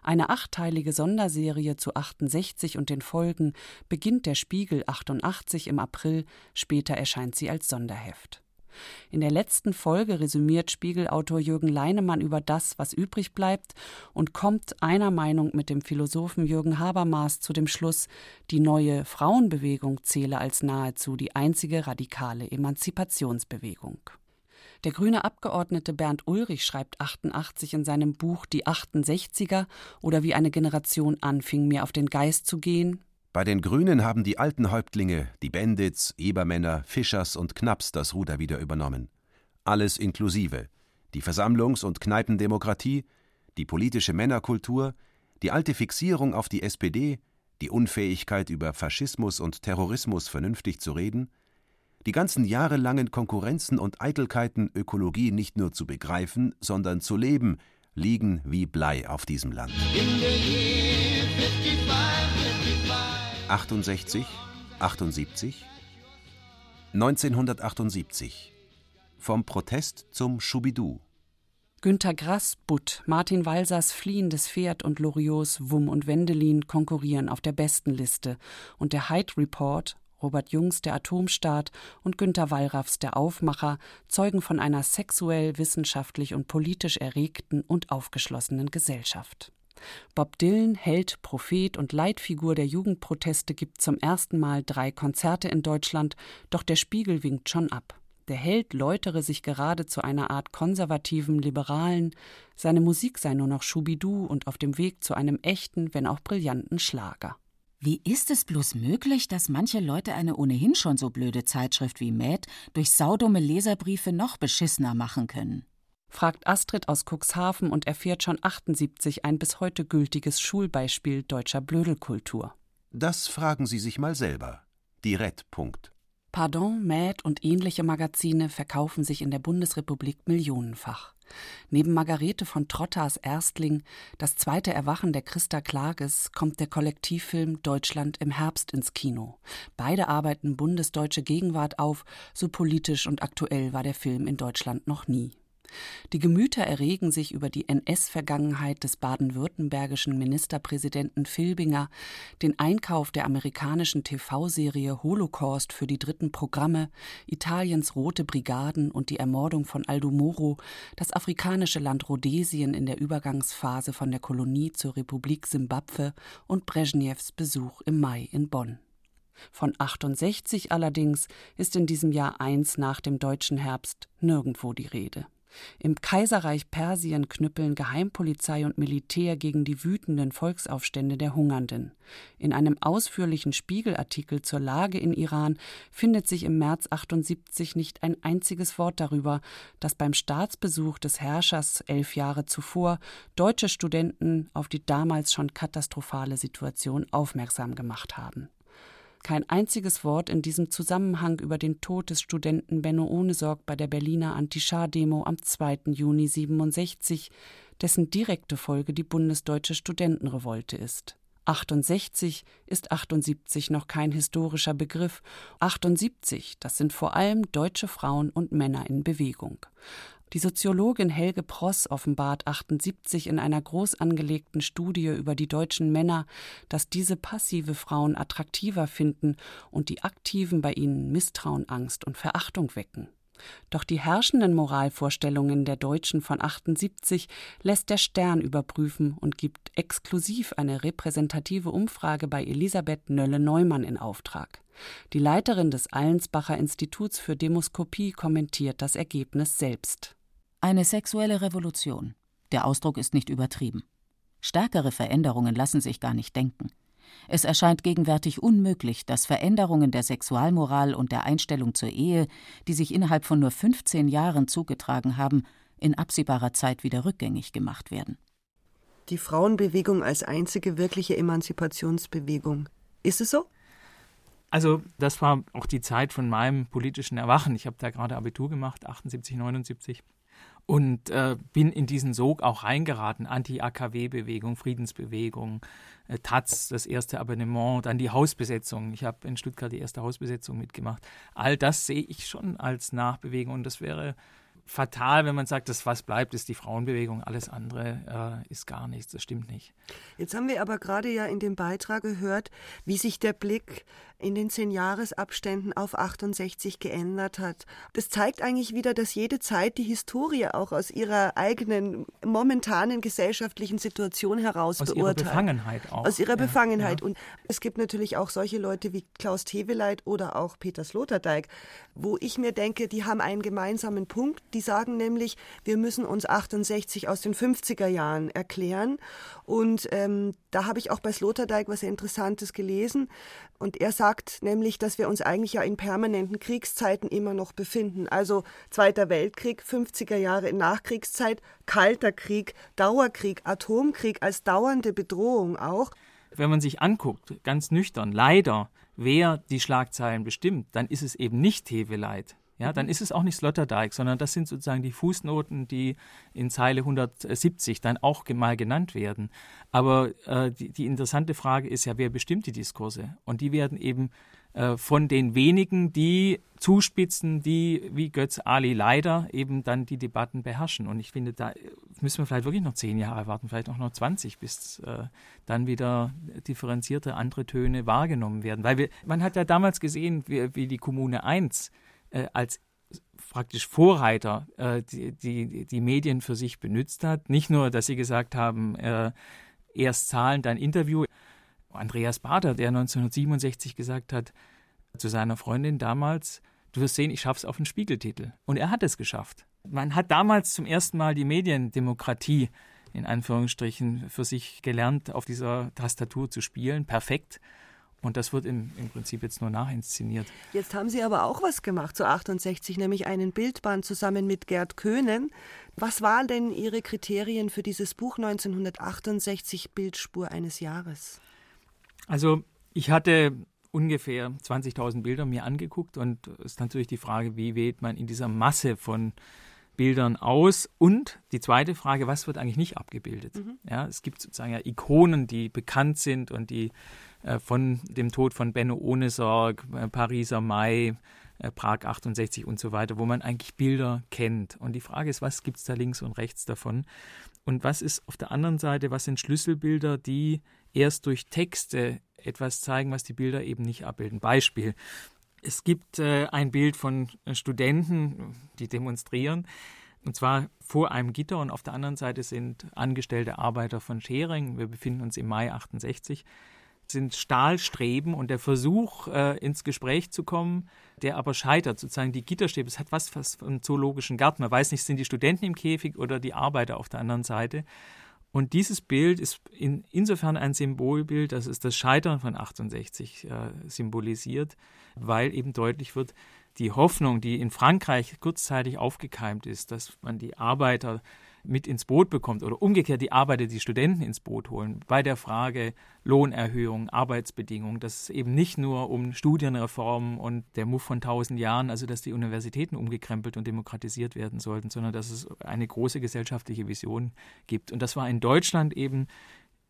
Eine achteilige Sonderserie zu 68 und den Folgen beginnt der Spiegel 88 im April, später erscheint sie als Sonderheft. In der letzten Folge resümiert Spiegelautor Jürgen Leinemann über das, was übrig bleibt, und kommt einer Meinung mit dem Philosophen Jürgen Habermas zu dem Schluss, die neue Frauenbewegung zähle als nahezu die einzige radikale Emanzipationsbewegung. Der grüne Abgeordnete Bernd Ulrich schreibt 88 in seinem Buch Die 68er oder wie eine Generation anfing, mir auf den Geist zu gehen. Bei den Grünen haben die alten Häuptlinge, die Bendits, Ebermänner, Fischers und Knapps das Ruder wieder übernommen. Alles inklusive. Die Versammlungs- und Kneipendemokratie, die politische Männerkultur, die alte Fixierung auf die SPD, die Unfähigkeit über Faschismus und Terrorismus vernünftig zu reden, die ganzen jahrelangen Konkurrenzen und Eitelkeiten, Ökologie nicht nur zu begreifen, sondern zu leben, liegen wie Blei auf diesem Land. 68, 78, 1978. Vom Protest zum Schubidu. Günter Grass, Butt, Martin Walsers Fliehendes Pferd und Loriots Wumm und Wendelin konkurrieren auf der besten Liste und der Hyde Report Robert Jungs Der Atomstaat und Günter Wallraffs Der Aufmacher zeugen von einer sexuell, wissenschaftlich und politisch erregten und aufgeschlossenen Gesellschaft. Bob Dylan, Held, Prophet und Leitfigur der Jugendproteste gibt zum ersten Mal drei Konzerte in Deutschland, doch der Spiegel winkt schon ab. Der Held läutere sich gerade zu einer Art konservativen Liberalen, seine Musik sei nur noch Schubidu und auf dem Weg zu einem echten, wenn auch brillanten Schlager. Wie ist es bloß möglich, dass manche Leute eine ohnehin schon so blöde Zeitschrift wie Mad durch saudumme Leserbriefe noch beschissener machen können? fragt Astrid aus Cuxhaven und erfährt schon 78 ein bis heute gültiges Schulbeispiel deutscher Blödelkultur. Das fragen Sie sich mal selber. Direkt. Punkt. Pardon, Mad und ähnliche Magazine verkaufen sich in der Bundesrepublik millionenfach. Neben Margarete von Trotters Erstling, das zweite Erwachen der Christa Klages, kommt der Kollektivfilm Deutschland im Herbst ins Kino. Beide arbeiten bundesdeutsche Gegenwart auf, so politisch und aktuell war der Film in Deutschland noch nie. Die Gemüter erregen sich über die NS-Vergangenheit des baden-württembergischen Ministerpräsidenten Filbinger, den Einkauf der amerikanischen TV-Serie Holocaust für die dritten Programme, Italiens Rote Brigaden und die Ermordung von Aldo Moro, das afrikanische Land Rhodesien in der Übergangsphase von der Kolonie zur Republik Simbabwe und Brezhnevs Besuch im Mai in Bonn. Von 68 allerdings ist in diesem Jahr eins nach dem deutschen Herbst nirgendwo die Rede. Im Kaiserreich Persien knüppeln Geheimpolizei und Militär gegen die wütenden Volksaufstände der Hungernden. In einem ausführlichen Spiegelartikel zur Lage in Iran findet sich im März 78 nicht ein einziges Wort darüber, dass beim Staatsbesuch des Herrschers elf Jahre zuvor deutsche Studenten auf die damals schon katastrophale Situation aufmerksam gemacht haben. Kein einziges Wort in diesem Zusammenhang über den Tod des Studenten Benno Ohnesorg bei der Berliner Anti-Schar-Demo am 2. Juni 67, dessen direkte Folge die bundesdeutsche Studentenrevolte ist. 68 ist 78 noch kein historischer Begriff. 78, das sind vor allem deutsche Frauen und Männer in Bewegung. Die Soziologin Helge Pross offenbart 78 in einer groß angelegten Studie über die deutschen Männer, dass diese passive Frauen attraktiver finden und die aktiven bei ihnen Misstrauen, Angst und Verachtung wecken. Doch die herrschenden Moralvorstellungen der Deutschen von 78 lässt der Stern überprüfen und gibt exklusiv eine repräsentative Umfrage bei Elisabeth Nölle-Neumann in Auftrag. Die Leiterin des Allensbacher Instituts für Demoskopie kommentiert das Ergebnis selbst. Eine sexuelle Revolution. Der Ausdruck ist nicht übertrieben. Stärkere Veränderungen lassen sich gar nicht denken. Es erscheint gegenwärtig unmöglich, dass Veränderungen der Sexualmoral und der Einstellung zur Ehe, die sich innerhalb von nur 15 Jahren zugetragen haben, in absehbarer Zeit wieder rückgängig gemacht werden. Die Frauenbewegung als einzige wirkliche Emanzipationsbewegung. Ist es so? Also das war auch die Zeit von meinem politischen Erwachen. Ich habe da gerade Abitur gemacht, 78, 79 und äh, bin in diesen Sog auch reingeraten. Anti-AKW-Bewegung, Friedensbewegung, äh, Taz, das erste Abonnement, dann die Hausbesetzung. Ich habe in Stuttgart die erste Hausbesetzung mitgemacht. All das sehe ich schon als Nachbewegung und das wäre fatal, wenn man sagt, das was bleibt, ist die Frauenbewegung, alles andere äh, ist gar nichts, das stimmt nicht. Jetzt haben wir aber gerade ja in dem Beitrag gehört, wie sich der Blick in den zehn Jahresabständen auf 68 geändert hat. Das zeigt eigentlich wieder, dass jede Zeit die Historie auch aus ihrer eigenen momentanen gesellschaftlichen Situation heraus aus beurteilt. Aus ihrer Befangenheit auch. Aus ihrer ja, Befangenheit. Ja. Und es gibt natürlich auch solche Leute wie Klaus Teweleit oder auch Peter Sloterdijk, wo ich mir denke, die haben einen gemeinsamen Punkt. Die sagen nämlich, wir müssen uns 68 aus den 50er Jahren erklären. Und ähm, da habe ich auch bei Sloterdijk was Interessantes gelesen. Und er sagt nämlich, dass wir uns eigentlich ja in permanenten Kriegszeiten immer noch befinden. Also Zweiter Weltkrieg, 50er Jahre Nachkriegszeit, Kalter Krieg, Dauerkrieg, Atomkrieg als dauernde Bedrohung auch. Wenn man sich anguckt, ganz nüchtern, leider, wer die Schlagzeilen bestimmt, dann ist es eben nicht Teweleit, ja, dann ist es auch nicht Sloterdijk, sondern das sind sozusagen die Fußnoten, die in Zeile 170 dann auch mal genannt werden. Aber äh, die, die, interessante Frage ist ja, wer bestimmt die Diskurse? Und die werden eben äh, von den wenigen, die zuspitzen, die wie Götz Ali leider eben dann die Debatten beherrschen. Und ich finde, da müssen wir vielleicht wirklich noch zehn Jahre warten, vielleicht auch noch 20, bis äh, dann wieder differenzierte andere Töne wahrgenommen werden. Weil wir, man hat ja damals gesehen, wie, wie die Kommune 1 äh, als praktisch Vorreiter äh, die, die, die Medien für sich benutzt hat. Nicht nur, dass sie gesagt haben, äh, erst Zahlen, dann Interview. Andreas Bader, der 1967 gesagt hat zu seiner Freundin damals, du wirst sehen, ich schaff's auf den Spiegeltitel. Und er hat es geschafft. Man hat damals zum ersten Mal die Mediendemokratie in Anführungsstrichen für sich gelernt, auf dieser Tastatur zu spielen. Perfekt. Und das wird im, im Prinzip jetzt nur nachinszeniert. Jetzt haben Sie aber auch was gemacht zu 68, nämlich einen Bildband zusammen mit Gerd Köhnen. Was waren denn Ihre Kriterien für dieses Buch 1968 Bildspur eines Jahres? Also ich hatte ungefähr 20.000 Bilder mir angeguckt und es ist natürlich die Frage, wie wählt man in dieser Masse von Bildern aus? Und die zweite Frage, was wird eigentlich nicht abgebildet? Mhm. Ja, es gibt sozusagen ja Ikonen, die bekannt sind und die von dem Tod von Benno Ohnesorg, äh, Pariser Mai, äh, Prag 68 und so weiter, wo man eigentlich Bilder kennt. Und die Frage ist, was gibt es da links und rechts davon? Und was ist auf der anderen Seite, was sind Schlüsselbilder, die erst durch Texte etwas zeigen, was die Bilder eben nicht abbilden? Beispiel. Es gibt äh, ein Bild von Studenten, die demonstrieren, und zwar vor einem Gitter und auf der anderen Seite sind angestellte Arbeiter von Schering. Wir befinden uns im Mai 68 sind Stahlstreben und der Versuch, äh, ins Gespräch zu kommen, der aber scheitert, sozusagen die Gitterstäbe, es hat was fast von zoologischen Garten. Man weiß nicht, sind die Studenten im Käfig oder die Arbeiter auf der anderen Seite. Und dieses Bild ist in, insofern ein Symbolbild, dass es das Scheitern von 68 äh, symbolisiert, weil eben deutlich wird, die Hoffnung, die in Frankreich kurzzeitig aufgekeimt ist, dass man die Arbeiter mit ins Boot bekommt oder umgekehrt die Arbeiter die Studenten ins Boot holen bei der Frage Lohnerhöhung, Arbeitsbedingungen, dass es eben nicht nur um Studienreformen und der Muff von tausend Jahren, also dass die Universitäten umgekrempelt und demokratisiert werden sollten, sondern dass es eine große gesellschaftliche Vision gibt. Und das war in Deutschland eben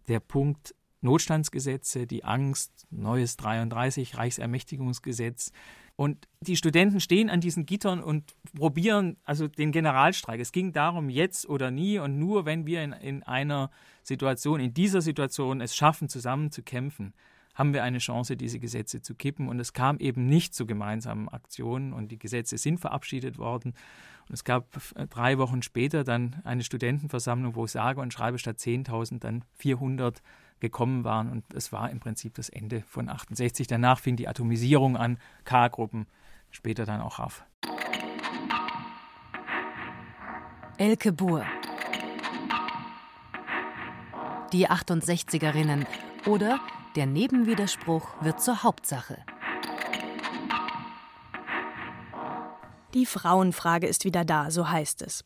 der Punkt, Notstandsgesetze, die Angst, neues 33, Reichsermächtigungsgesetz, und die Studenten stehen an diesen Gittern und probieren also den Generalstreik. Es ging darum, jetzt oder nie und nur wenn wir in, in einer Situation, in dieser Situation es schaffen, zusammen zu kämpfen, haben wir eine Chance, diese Gesetze zu kippen. Und es kam eben nicht zu gemeinsamen Aktionen und die Gesetze sind verabschiedet worden. Und es gab drei Wochen später dann eine Studentenversammlung, wo sage und schreibe statt 10.000 dann 400 gekommen waren. Und es war im Prinzip das Ende von 68. Danach fing die Atomisierung an, K-Gruppen, später dann auch RAF. Elke Buhr. Die 68erinnen oder der Nebenwiderspruch wird zur Hauptsache. Die Frauenfrage ist wieder da, so heißt es.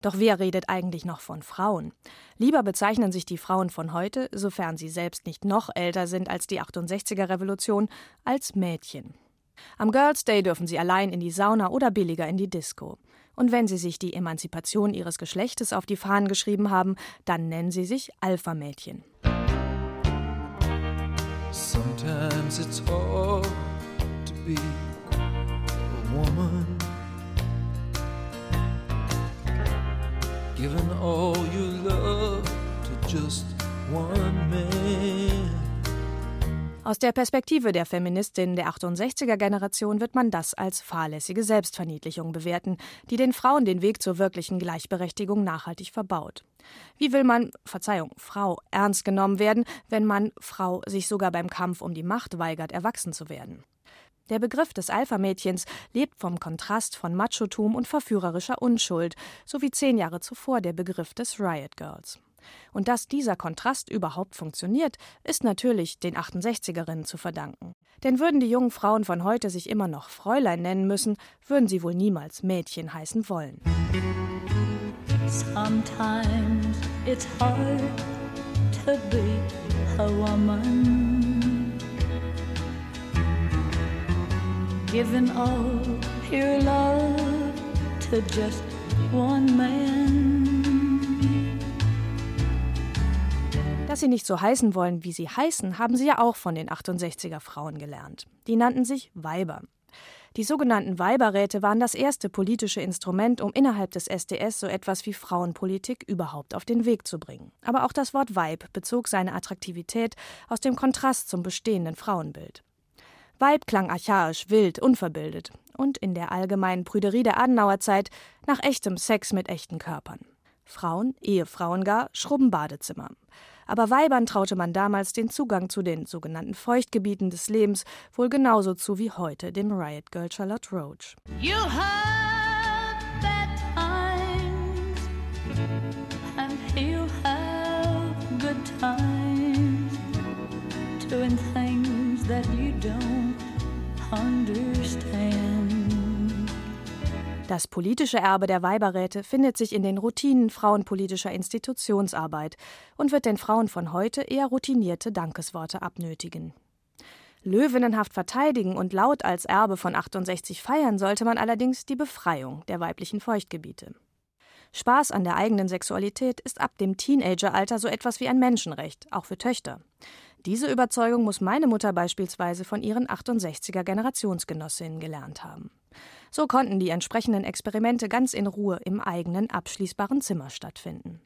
Doch wer redet eigentlich noch von Frauen? Lieber bezeichnen sich die Frauen von heute, sofern sie selbst nicht noch älter sind als die 68er Revolution, als Mädchen. Am Girls Day dürfen sie allein in die Sauna oder billiger in die Disco. Und wenn sie sich die Emanzipation ihres Geschlechtes auf die Fahnen geschrieben haben, dann nennen sie sich Alpha-Mädchen. Sometimes it's hard to be a woman. Given all your love to just one man. Aus der Perspektive der Feministin der 68er Generation wird man das als fahrlässige Selbstverniedlichung bewerten, die den Frauen den Weg zur wirklichen Gleichberechtigung nachhaltig verbaut. Wie will man, Verzeihung, Frau, ernst genommen werden, wenn man, Frau, sich sogar beim Kampf um die Macht weigert, erwachsen zu werden? Der Begriff des Alpha-Mädchens lebt vom Kontrast von Machotum und verführerischer Unschuld, so wie zehn Jahre zuvor der Begriff des Riot Girls. Und dass dieser Kontrast überhaupt funktioniert, ist natürlich den 68erinnen zu verdanken. Denn würden die jungen Frauen von heute sich immer noch Fräulein nennen müssen, würden sie wohl niemals Mädchen heißen wollen. Sometimes it's hard to be a woman. Given all your love to just one man. Dass sie nicht so heißen wollen, wie sie heißen, haben sie ja auch von den 68er Frauen gelernt. Die nannten sich Weiber. Die sogenannten Weiberräte waren das erste politische Instrument, um innerhalb des SDS so etwas wie Frauenpolitik überhaupt auf den Weg zu bringen. Aber auch das Wort Weib bezog seine Attraktivität aus dem Kontrast zum bestehenden Frauenbild. Weib klang archaisch, wild, unverbildet und in der allgemeinen Prüderie der Adenauerzeit nach echtem Sex mit echten Körpern. Frauen, Ehefrauen gar, schrubben Badezimmer. Aber Weibern traute man damals den Zugang zu den sogenannten Feuchtgebieten des Lebens wohl genauso zu wie heute dem Riot Girl Charlotte Roach. You have Das politische Erbe der Weiberräte findet sich in den Routinen frauenpolitischer Institutionsarbeit und wird den Frauen von heute eher routinierte Dankesworte abnötigen. Löwinnenhaft verteidigen und laut als Erbe von 68 feiern sollte man allerdings die Befreiung der weiblichen Feuchtgebiete. Spaß an der eigenen Sexualität ist ab dem Teenageralter so etwas wie ein Menschenrecht, auch für Töchter. Diese Überzeugung muss meine Mutter beispielsweise von ihren 68er Generationsgenossinnen gelernt haben. So konnten die entsprechenden Experimente ganz in Ruhe im eigenen abschließbaren Zimmer stattfinden.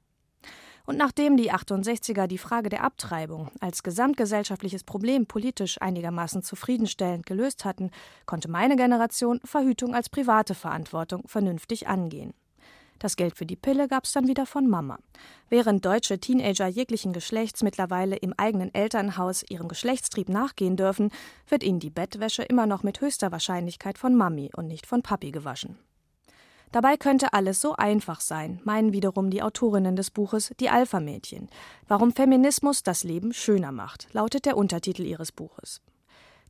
Und nachdem die 68er die Frage der Abtreibung als gesamtgesellschaftliches Problem politisch einigermaßen zufriedenstellend gelöst hatten, konnte meine Generation Verhütung als private Verantwortung vernünftig angehen. Das Geld für die Pille gab es dann wieder von Mama. Während deutsche Teenager jeglichen Geschlechts mittlerweile im eigenen Elternhaus ihrem Geschlechtstrieb nachgehen dürfen, wird ihnen die Bettwäsche immer noch mit höchster Wahrscheinlichkeit von Mami und nicht von Papi gewaschen. Dabei könnte alles so einfach sein, meinen wiederum die Autorinnen des Buches Die Alpha-Mädchen. Warum Feminismus das Leben schöner macht, lautet der Untertitel ihres Buches.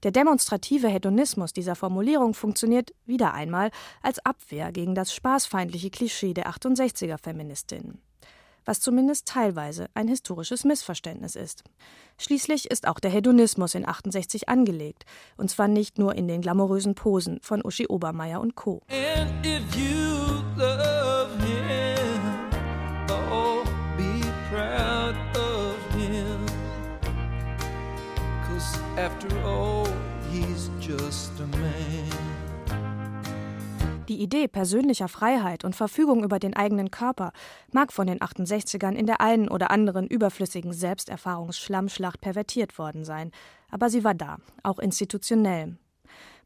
Der demonstrative Hedonismus dieser Formulierung funktioniert wieder einmal als Abwehr gegen das spaßfeindliche Klischee der 68er Feministinnen. Was zumindest teilweise ein historisches Missverständnis ist. Schließlich ist auch der Hedonismus in 68 angelegt, und zwar nicht nur in den glamourösen Posen von Uschi Obermeier und Co. After all, Die Idee persönlicher Freiheit und Verfügung über den eigenen Körper mag von den 68ern in der einen oder anderen überflüssigen Selbsterfahrungsschlammschlacht pervertiert worden sein, aber sie war da, auch institutionell.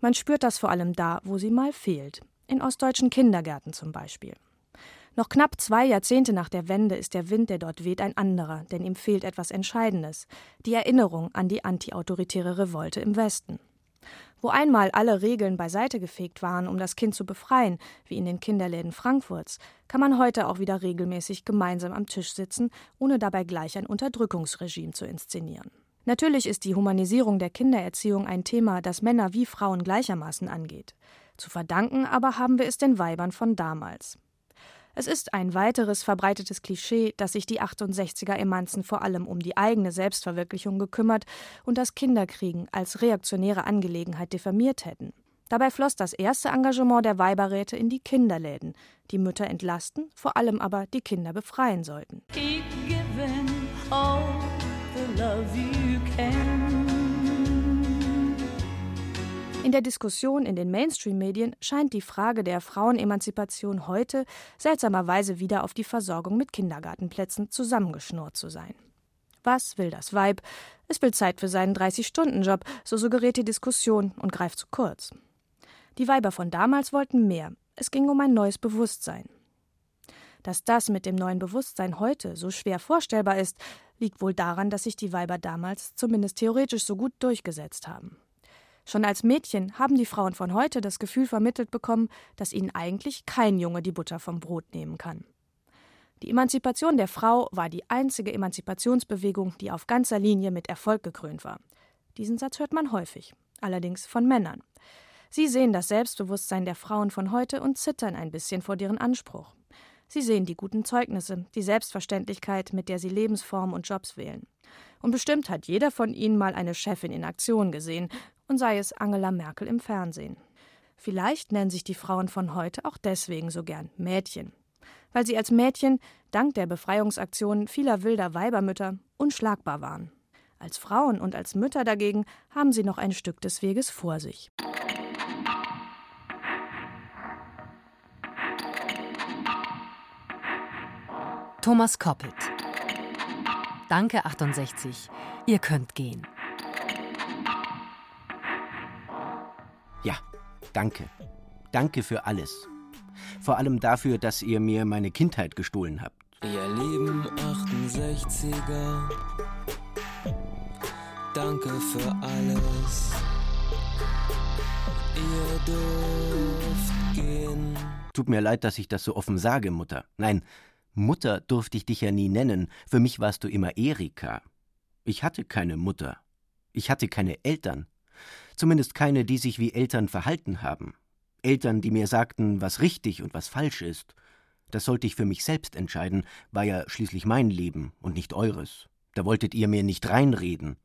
Man spürt das vor allem da, wo sie mal fehlt, in ostdeutschen Kindergärten zum Beispiel. Noch knapp zwei Jahrzehnte nach der Wende ist der Wind, der dort weht, ein anderer, denn ihm fehlt etwas Entscheidendes: die Erinnerung an die antiautoritäre Revolte im Westen. Wo einmal alle Regeln beiseite gefegt waren, um das Kind zu befreien, wie in den Kinderläden Frankfurts, kann man heute auch wieder regelmäßig gemeinsam am Tisch sitzen, ohne dabei gleich ein Unterdrückungsregime zu inszenieren. Natürlich ist die Humanisierung der Kindererziehung ein Thema, das Männer wie Frauen gleichermaßen angeht. Zu verdanken aber haben wir es den Weibern von damals. Es ist ein weiteres verbreitetes Klischee, dass sich die 68er Emanzen vor allem um die eigene Selbstverwirklichung gekümmert und das Kinderkriegen als reaktionäre Angelegenheit diffamiert hätten. Dabei floss das erste Engagement der Weiberräte in die Kinderläden, die Mütter entlasten, vor allem aber die Kinder befreien sollten. Keep giving all the love you In der Diskussion in den Mainstream-Medien scheint die Frage der Frauenemanzipation heute seltsamerweise wieder auf die Versorgung mit Kindergartenplätzen zusammengeschnurrt zu sein. Was will das Weib? Es will Zeit für seinen 30-Stunden-Job, so suggeriert die Diskussion und greift zu kurz. Die Weiber von damals wollten mehr. Es ging um ein neues Bewusstsein. Dass das mit dem neuen Bewusstsein heute so schwer vorstellbar ist, liegt wohl daran, dass sich die Weiber damals zumindest theoretisch so gut durchgesetzt haben. Schon als Mädchen haben die Frauen von heute das Gefühl vermittelt bekommen, dass ihnen eigentlich kein Junge die Butter vom Brot nehmen kann. Die Emanzipation der Frau war die einzige Emanzipationsbewegung, die auf ganzer Linie mit Erfolg gekrönt war. Diesen Satz hört man häufig, allerdings von Männern. Sie sehen das Selbstbewusstsein der Frauen von heute und zittern ein bisschen vor deren Anspruch. Sie sehen die guten Zeugnisse, die Selbstverständlichkeit, mit der sie Lebensformen und Jobs wählen. Und bestimmt hat jeder von ihnen mal eine Chefin in Aktion gesehen und sei es Angela Merkel im Fernsehen. Vielleicht nennen sich die Frauen von heute auch deswegen so gern Mädchen, weil sie als Mädchen dank der Befreiungsaktionen vieler wilder Weibermütter unschlagbar waren. Als Frauen und als Mütter dagegen haben sie noch ein Stück des Weges vor sich. Thomas Koppelt. Danke 68. Ihr könnt gehen. Ja, danke. Danke für alles. Vor allem dafür, dass ihr mir meine Kindheit gestohlen habt. Ihr lieben 68er, danke für alles. Ihr dürft gehen. Tut mir leid, dass ich das so offen sage, Mutter. Nein, Mutter durfte ich dich ja nie nennen. Für mich warst du immer Erika. Ich hatte keine Mutter. Ich hatte keine Eltern. Zumindest keine, die sich wie Eltern verhalten haben. Eltern, die mir sagten, was richtig und was falsch ist. Das sollte ich für mich selbst entscheiden, war ja schließlich mein Leben und nicht eures. Da wolltet ihr mir nicht reinreden.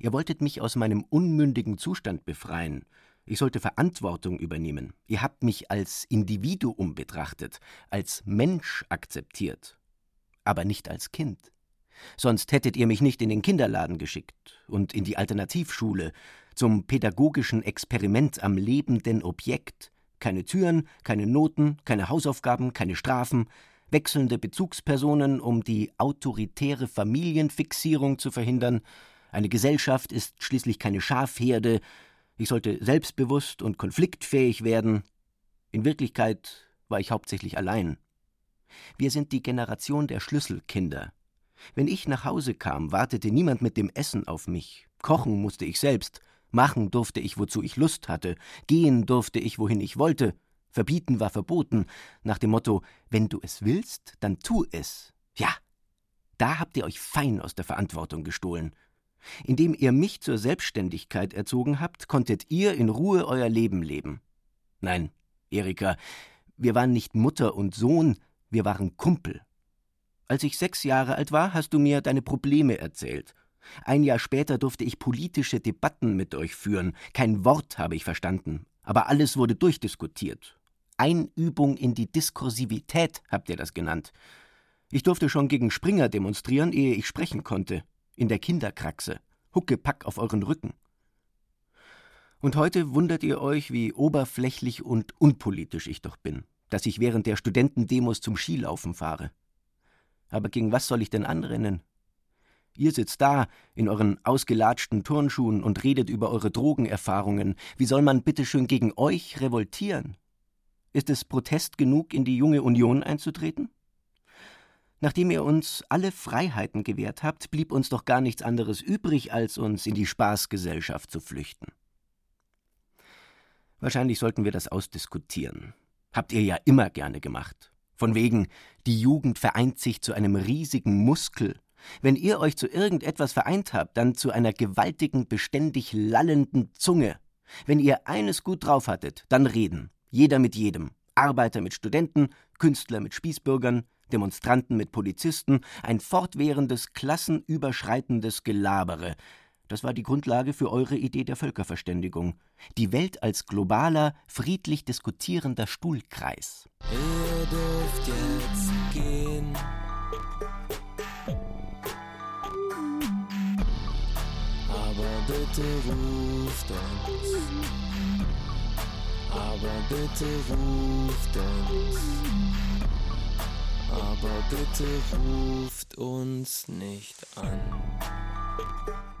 Ihr wolltet mich aus meinem unmündigen Zustand befreien. Ich sollte Verantwortung übernehmen. Ihr habt mich als Individuum betrachtet, als Mensch akzeptiert, aber nicht als Kind. Sonst hättet ihr mich nicht in den Kinderladen geschickt und in die Alternativschule zum pädagogischen Experiment am lebenden Objekt. Keine Türen, keine Noten, keine Hausaufgaben, keine Strafen, wechselnde Bezugspersonen, um die autoritäre Familienfixierung zu verhindern. Eine Gesellschaft ist schließlich keine Schafherde. Ich sollte selbstbewusst und konfliktfähig werden. In Wirklichkeit war ich hauptsächlich allein. Wir sind die Generation der Schlüsselkinder. Wenn ich nach Hause kam, wartete niemand mit dem Essen auf mich. Kochen musste ich selbst. Machen durfte ich, wozu ich Lust hatte. Gehen durfte ich, wohin ich wollte. Verbieten war verboten, nach dem Motto: Wenn du es willst, dann tu es. Ja, da habt ihr euch fein aus der Verantwortung gestohlen. Indem ihr mich zur Selbstständigkeit erzogen habt, konntet ihr in Ruhe euer Leben leben. Nein, Erika, wir waren nicht Mutter und Sohn, wir waren Kumpel. Als ich sechs Jahre alt war, hast du mir deine Probleme erzählt. Ein Jahr später durfte ich politische Debatten mit euch führen. Kein Wort habe ich verstanden, aber alles wurde durchdiskutiert. Einübung in die Diskursivität habt ihr das genannt. Ich durfte schon gegen Springer demonstrieren, ehe ich sprechen konnte. In der Kinderkraxe. Huckepack auf euren Rücken. Und heute wundert ihr euch, wie oberflächlich und unpolitisch ich doch bin, dass ich während der Studentendemos zum Skilaufen fahre. Aber gegen was soll ich denn anrennen? Ihr sitzt da in euren ausgelatschten Turnschuhen und redet über eure Drogenerfahrungen. Wie soll man bitteschön gegen euch revoltieren? Ist es Protest genug, in die junge Union einzutreten? Nachdem ihr uns alle Freiheiten gewährt habt, blieb uns doch gar nichts anderes übrig, als uns in die Spaßgesellschaft zu flüchten. Wahrscheinlich sollten wir das ausdiskutieren. Habt ihr ja immer gerne gemacht. Von wegen, die Jugend vereint sich zu einem riesigen Muskel. Wenn ihr euch zu irgendetwas vereint habt, dann zu einer gewaltigen, beständig lallenden Zunge. Wenn ihr eines gut drauf hattet, dann reden. Jeder mit jedem. Arbeiter mit Studenten, Künstler mit Spießbürgern, Demonstranten mit Polizisten, ein fortwährendes, klassenüberschreitendes Gelabere. Das war die Grundlage für eure Idee der Völkerverständigung. Die Welt als globaler, friedlich diskutierender Stuhlkreis. Ihr dürft jetzt gehen. Bitte ruft uns. Aber bitte ruft uns. Aber bitte ruft uns nicht an.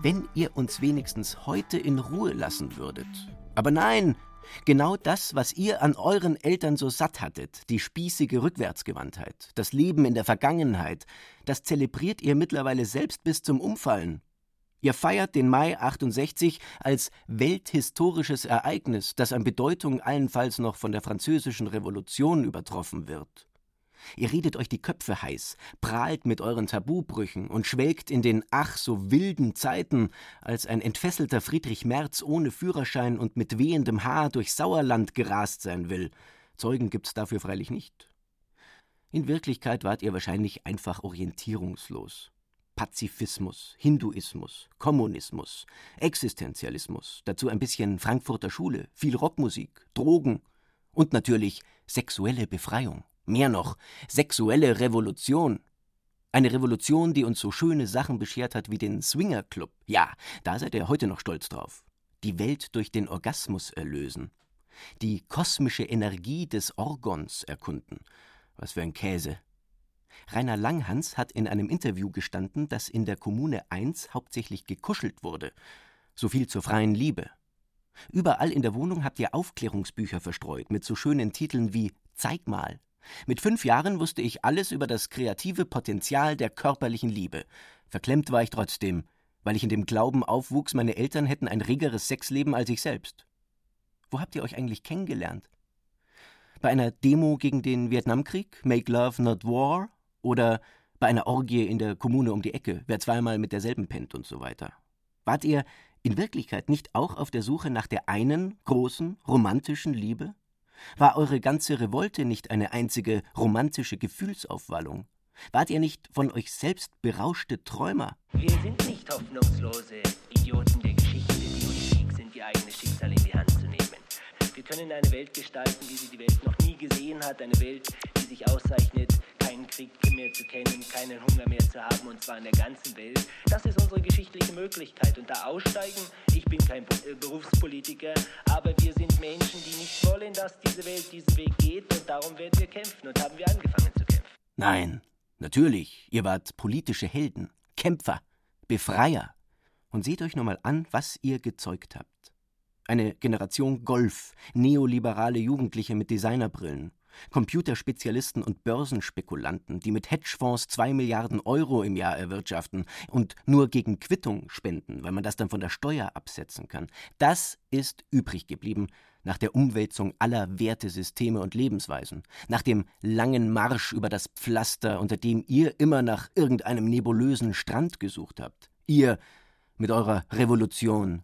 Wenn ihr uns wenigstens heute in Ruhe lassen würdet. Aber nein, genau das, was ihr an euren Eltern so satt hattet, die spießige Rückwärtsgewandtheit, das Leben in der Vergangenheit, das zelebriert ihr mittlerweile selbst bis zum Umfallen. Ihr feiert den Mai 68 als welthistorisches Ereignis, das an Bedeutung allenfalls noch von der französischen Revolution übertroffen wird. Ihr redet euch die Köpfe heiß, prahlt mit euren Tabubrüchen und schwelgt in den ach so wilden Zeiten, als ein entfesselter Friedrich Merz ohne Führerschein und mit wehendem Haar durch Sauerland gerast sein will. Zeugen gibt's dafür freilich nicht. In Wirklichkeit wart ihr wahrscheinlich einfach orientierungslos. Pazifismus, Hinduismus, Kommunismus, Existenzialismus, dazu ein bisschen Frankfurter Schule, viel Rockmusik, Drogen und natürlich sexuelle Befreiung. Mehr noch, sexuelle Revolution. Eine Revolution, die uns so schöne Sachen beschert hat wie den Swinger Club. Ja, da seid ihr heute noch stolz drauf. Die Welt durch den Orgasmus erlösen. Die kosmische Energie des Orgons erkunden. Was für ein Käse. Rainer Langhans hat in einem Interview gestanden, dass in der Kommune 1 hauptsächlich gekuschelt wurde. So viel zur freien Liebe. Überall in der Wohnung habt ihr Aufklärungsbücher verstreut mit so schönen Titeln wie Zeig mal, mit fünf Jahren wusste ich alles über das kreative Potenzial der körperlichen Liebe. Verklemmt war ich trotzdem, weil ich in dem Glauben aufwuchs, meine Eltern hätten ein regeres Sexleben als ich selbst. Wo habt ihr euch eigentlich kennengelernt? Bei einer Demo gegen den Vietnamkrieg, Make Love Not War? Oder bei einer Orgie in der Kommune um die Ecke, wer zweimal mit derselben pennt und so weiter? Wart ihr in Wirklichkeit nicht auch auf der Suche nach der einen großen romantischen Liebe? War eure ganze Revolte nicht eine einzige romantische Gefühlsaufwallung? Wart ihr nicht von euch selbst berauschte Träumer? Wir sind nicht hoffnungslose Idioten der Geschichte, die uns fähig sind, ihr eigenes Schicksal in die Hand zu nehmen. Wir können eine Welt gestalten, wie sie die Welt noch nie gesehen hat, eine Welt, sich auszeichnet, keinen Krieg mehr zu kennen, keinen Hunger mehr zu haben, und zwar in der ganzen Welt. Das ist unsere geschichtliche Möglichkeit. Und da aussteigen, ich bin kein äh, Berufspolitiker, aber wir sind Menschen, die nicht wollen, dass diese Welt diesen Weg geht, und darum werden wir kämpfen und haben wir angefangen zu kämpfen. Nein, natürlich, ihr wart politische Helden, Kämpfer, Befreier. Und seht euch nur mal an, was ihr gezeugt habt. Eine Generation Golf, neoliberale Jugendliche mit Designerbrillen, Computerspezialisten und Börsenspekulanten, die mit Hedgefonds zwei Milliarden Euro im Jahr erwirtschaften und nur gegen Quittung spenden, weil man das dann von der Steuer absetzen kann. Das ist übrig geblieben nach der Umwälzung aller Wertesysteme und Lebensweisen, nach dem langen Marsch über das Pflaster, unter dem ihr immer nach irgendeinem nebulösen Strand gesucht habt. Ihr mit eurer Revolution.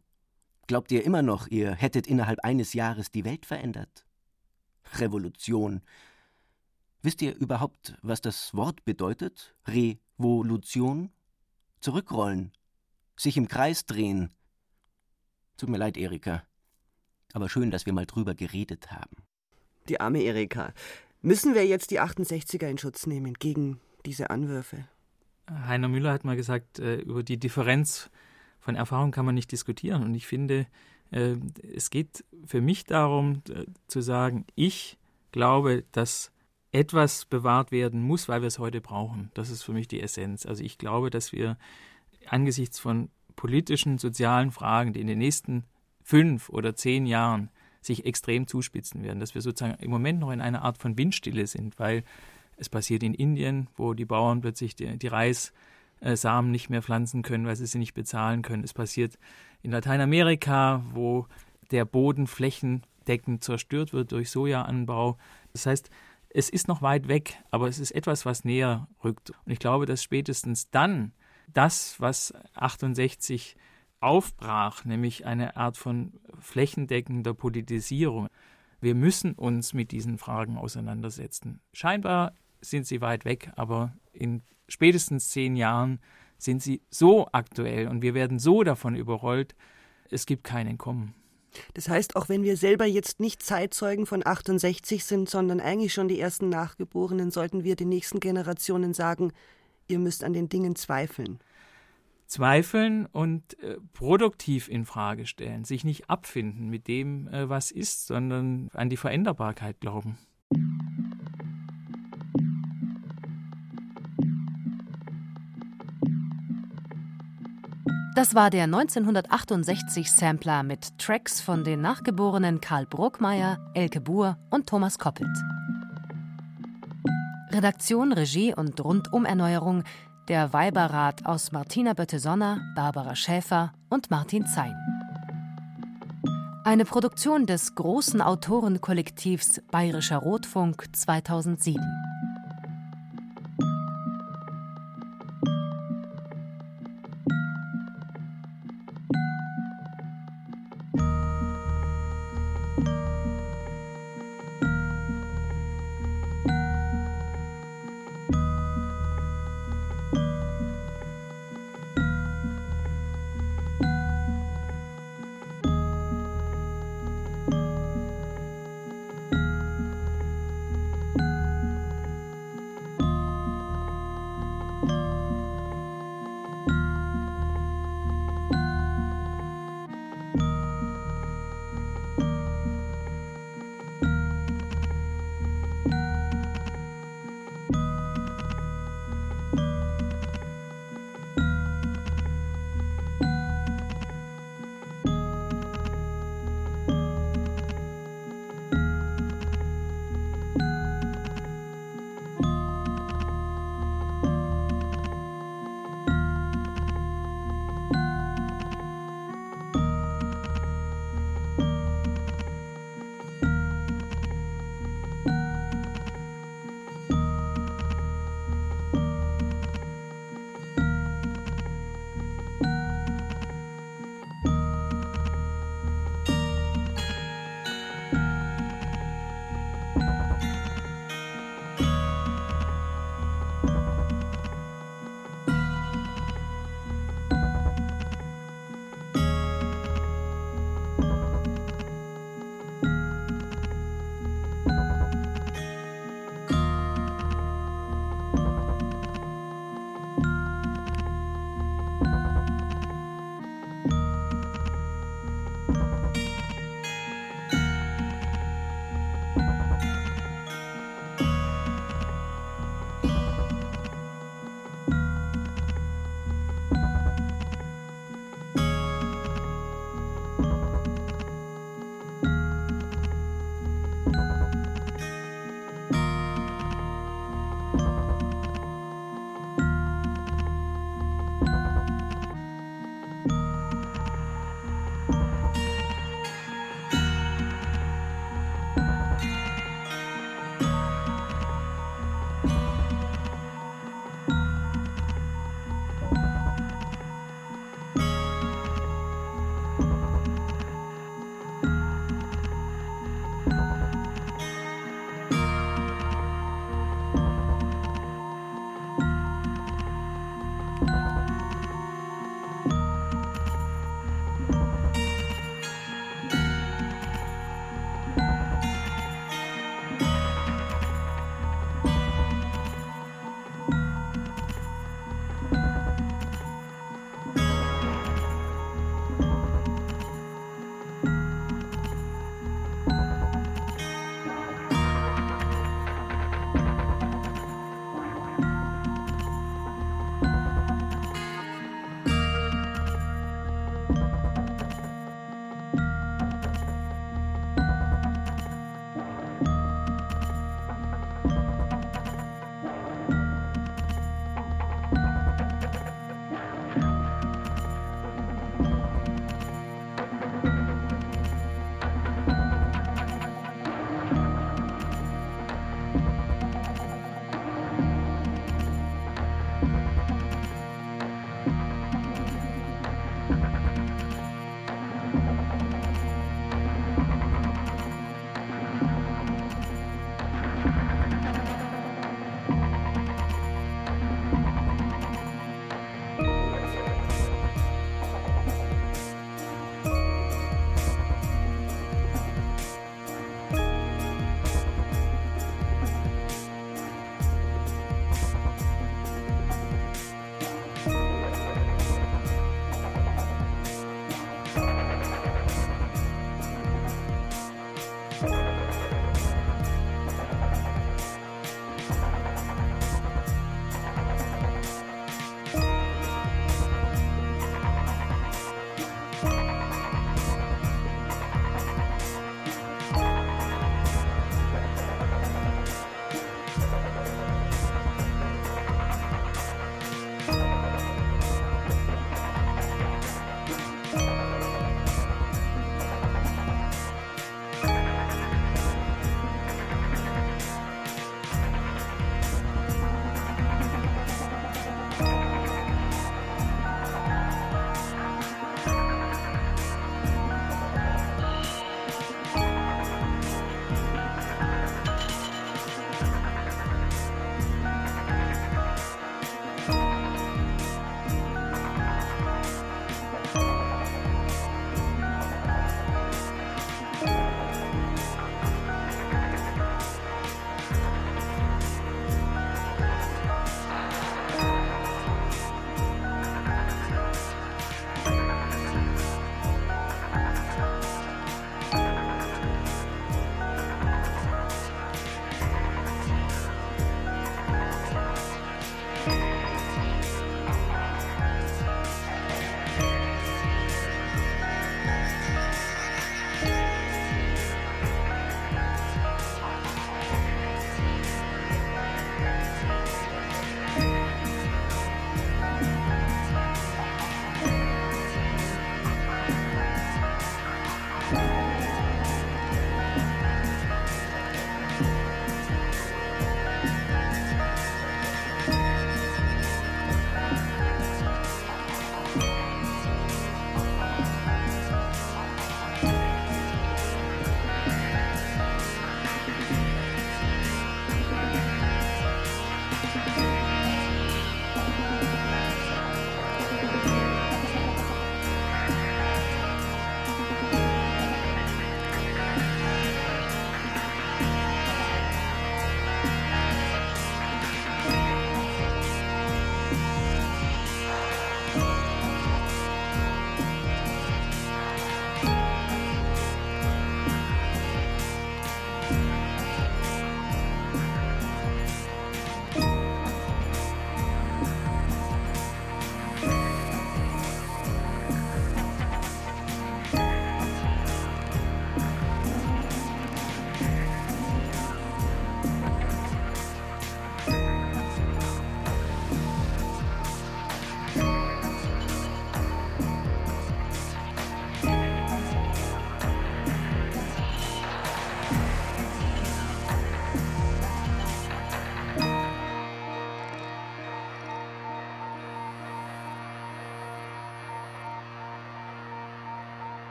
Glaubt ihr immer noch, ihr hättet innerhalb eines Jahres die Welt verändert? Revolution. Wisst ihr überhaupt, was das Wort bedeutet? Revolution? Zurückrollen. Sich im Kreis drehen. Tut mir leid, Erika. Aber schön, dass wir mal drüber geredet haben. Die arme Erika. Müssen wir jetzt die 68er in Schutz nehmen gegen diese Anwürfe? Heiner Müller hat mal gesagt, äh, über die Differenz von Erfahrung kann man nicht diskutieren. Und ich finde, es geht für mich darum äh, zu sagen, ich glaube, dass etwas bewahrt werden muss, weil wir es heute brauchen. Das ist für mich die Essenz. Also ich glaube, dass wir angesichts von politischen, sozialen Fragen, die in den nächsten fünf oder zehn Jahren sich extrem zuspitzen werden, dass wir sozusagen im Moment noch in einer Art von Windstille sind, weil es passiert in Indien, wo die Bauern plötzlich die, die Reissamen nicht mehr pflanzen können, weil sie sie nicht bezahlen können. Es passiert in Lateinamerika, wo der Boden flächendeckend zerstört wird durch Sojaanbau. Das heißt, es ist noch weit weg, aber es ist etwas, was näher rückt. Und ich glaube, dass spätestens dann das, was 68 aufbrach, nämlich eine Art von flächendeckender Politisierung, wir müssen uns mit diesen Fragen auseinandersetzen. Scheinbar sind sie weit weg, aber in spätestens zehn Jahren sind sie so aktuell und wir werden so davon überrollt, es gibt kein Entkommen. Das heißt, auch wenn wir selber jetzt nicht Zeitzeugen von 68 sind, sondern eigentlich schon die ersten Nachgeborenen, sollten wir den nächsten Generationen sagen, ihr müsst an den Dingen zweifeln. Zweifeln und äh, produktiv in Frage stellen, sich nicht abfinden mit dem, äh, was ist, sondern an die Veränderbarkeit glauben. Das war der 1968 Sampler mit Tracks von den Nachgeborenen Karl Bruckmeier, Elke Buhr und Thomas Koppelt. Redaktion, Regie und Rundumerneuerung der Weiberrat aus Martina Bötte-Sonner, Barbara Schäfer und Martin Zein. Eine Produktion des großen Autorenkollektivs Bayerischer Rotfunk 2007.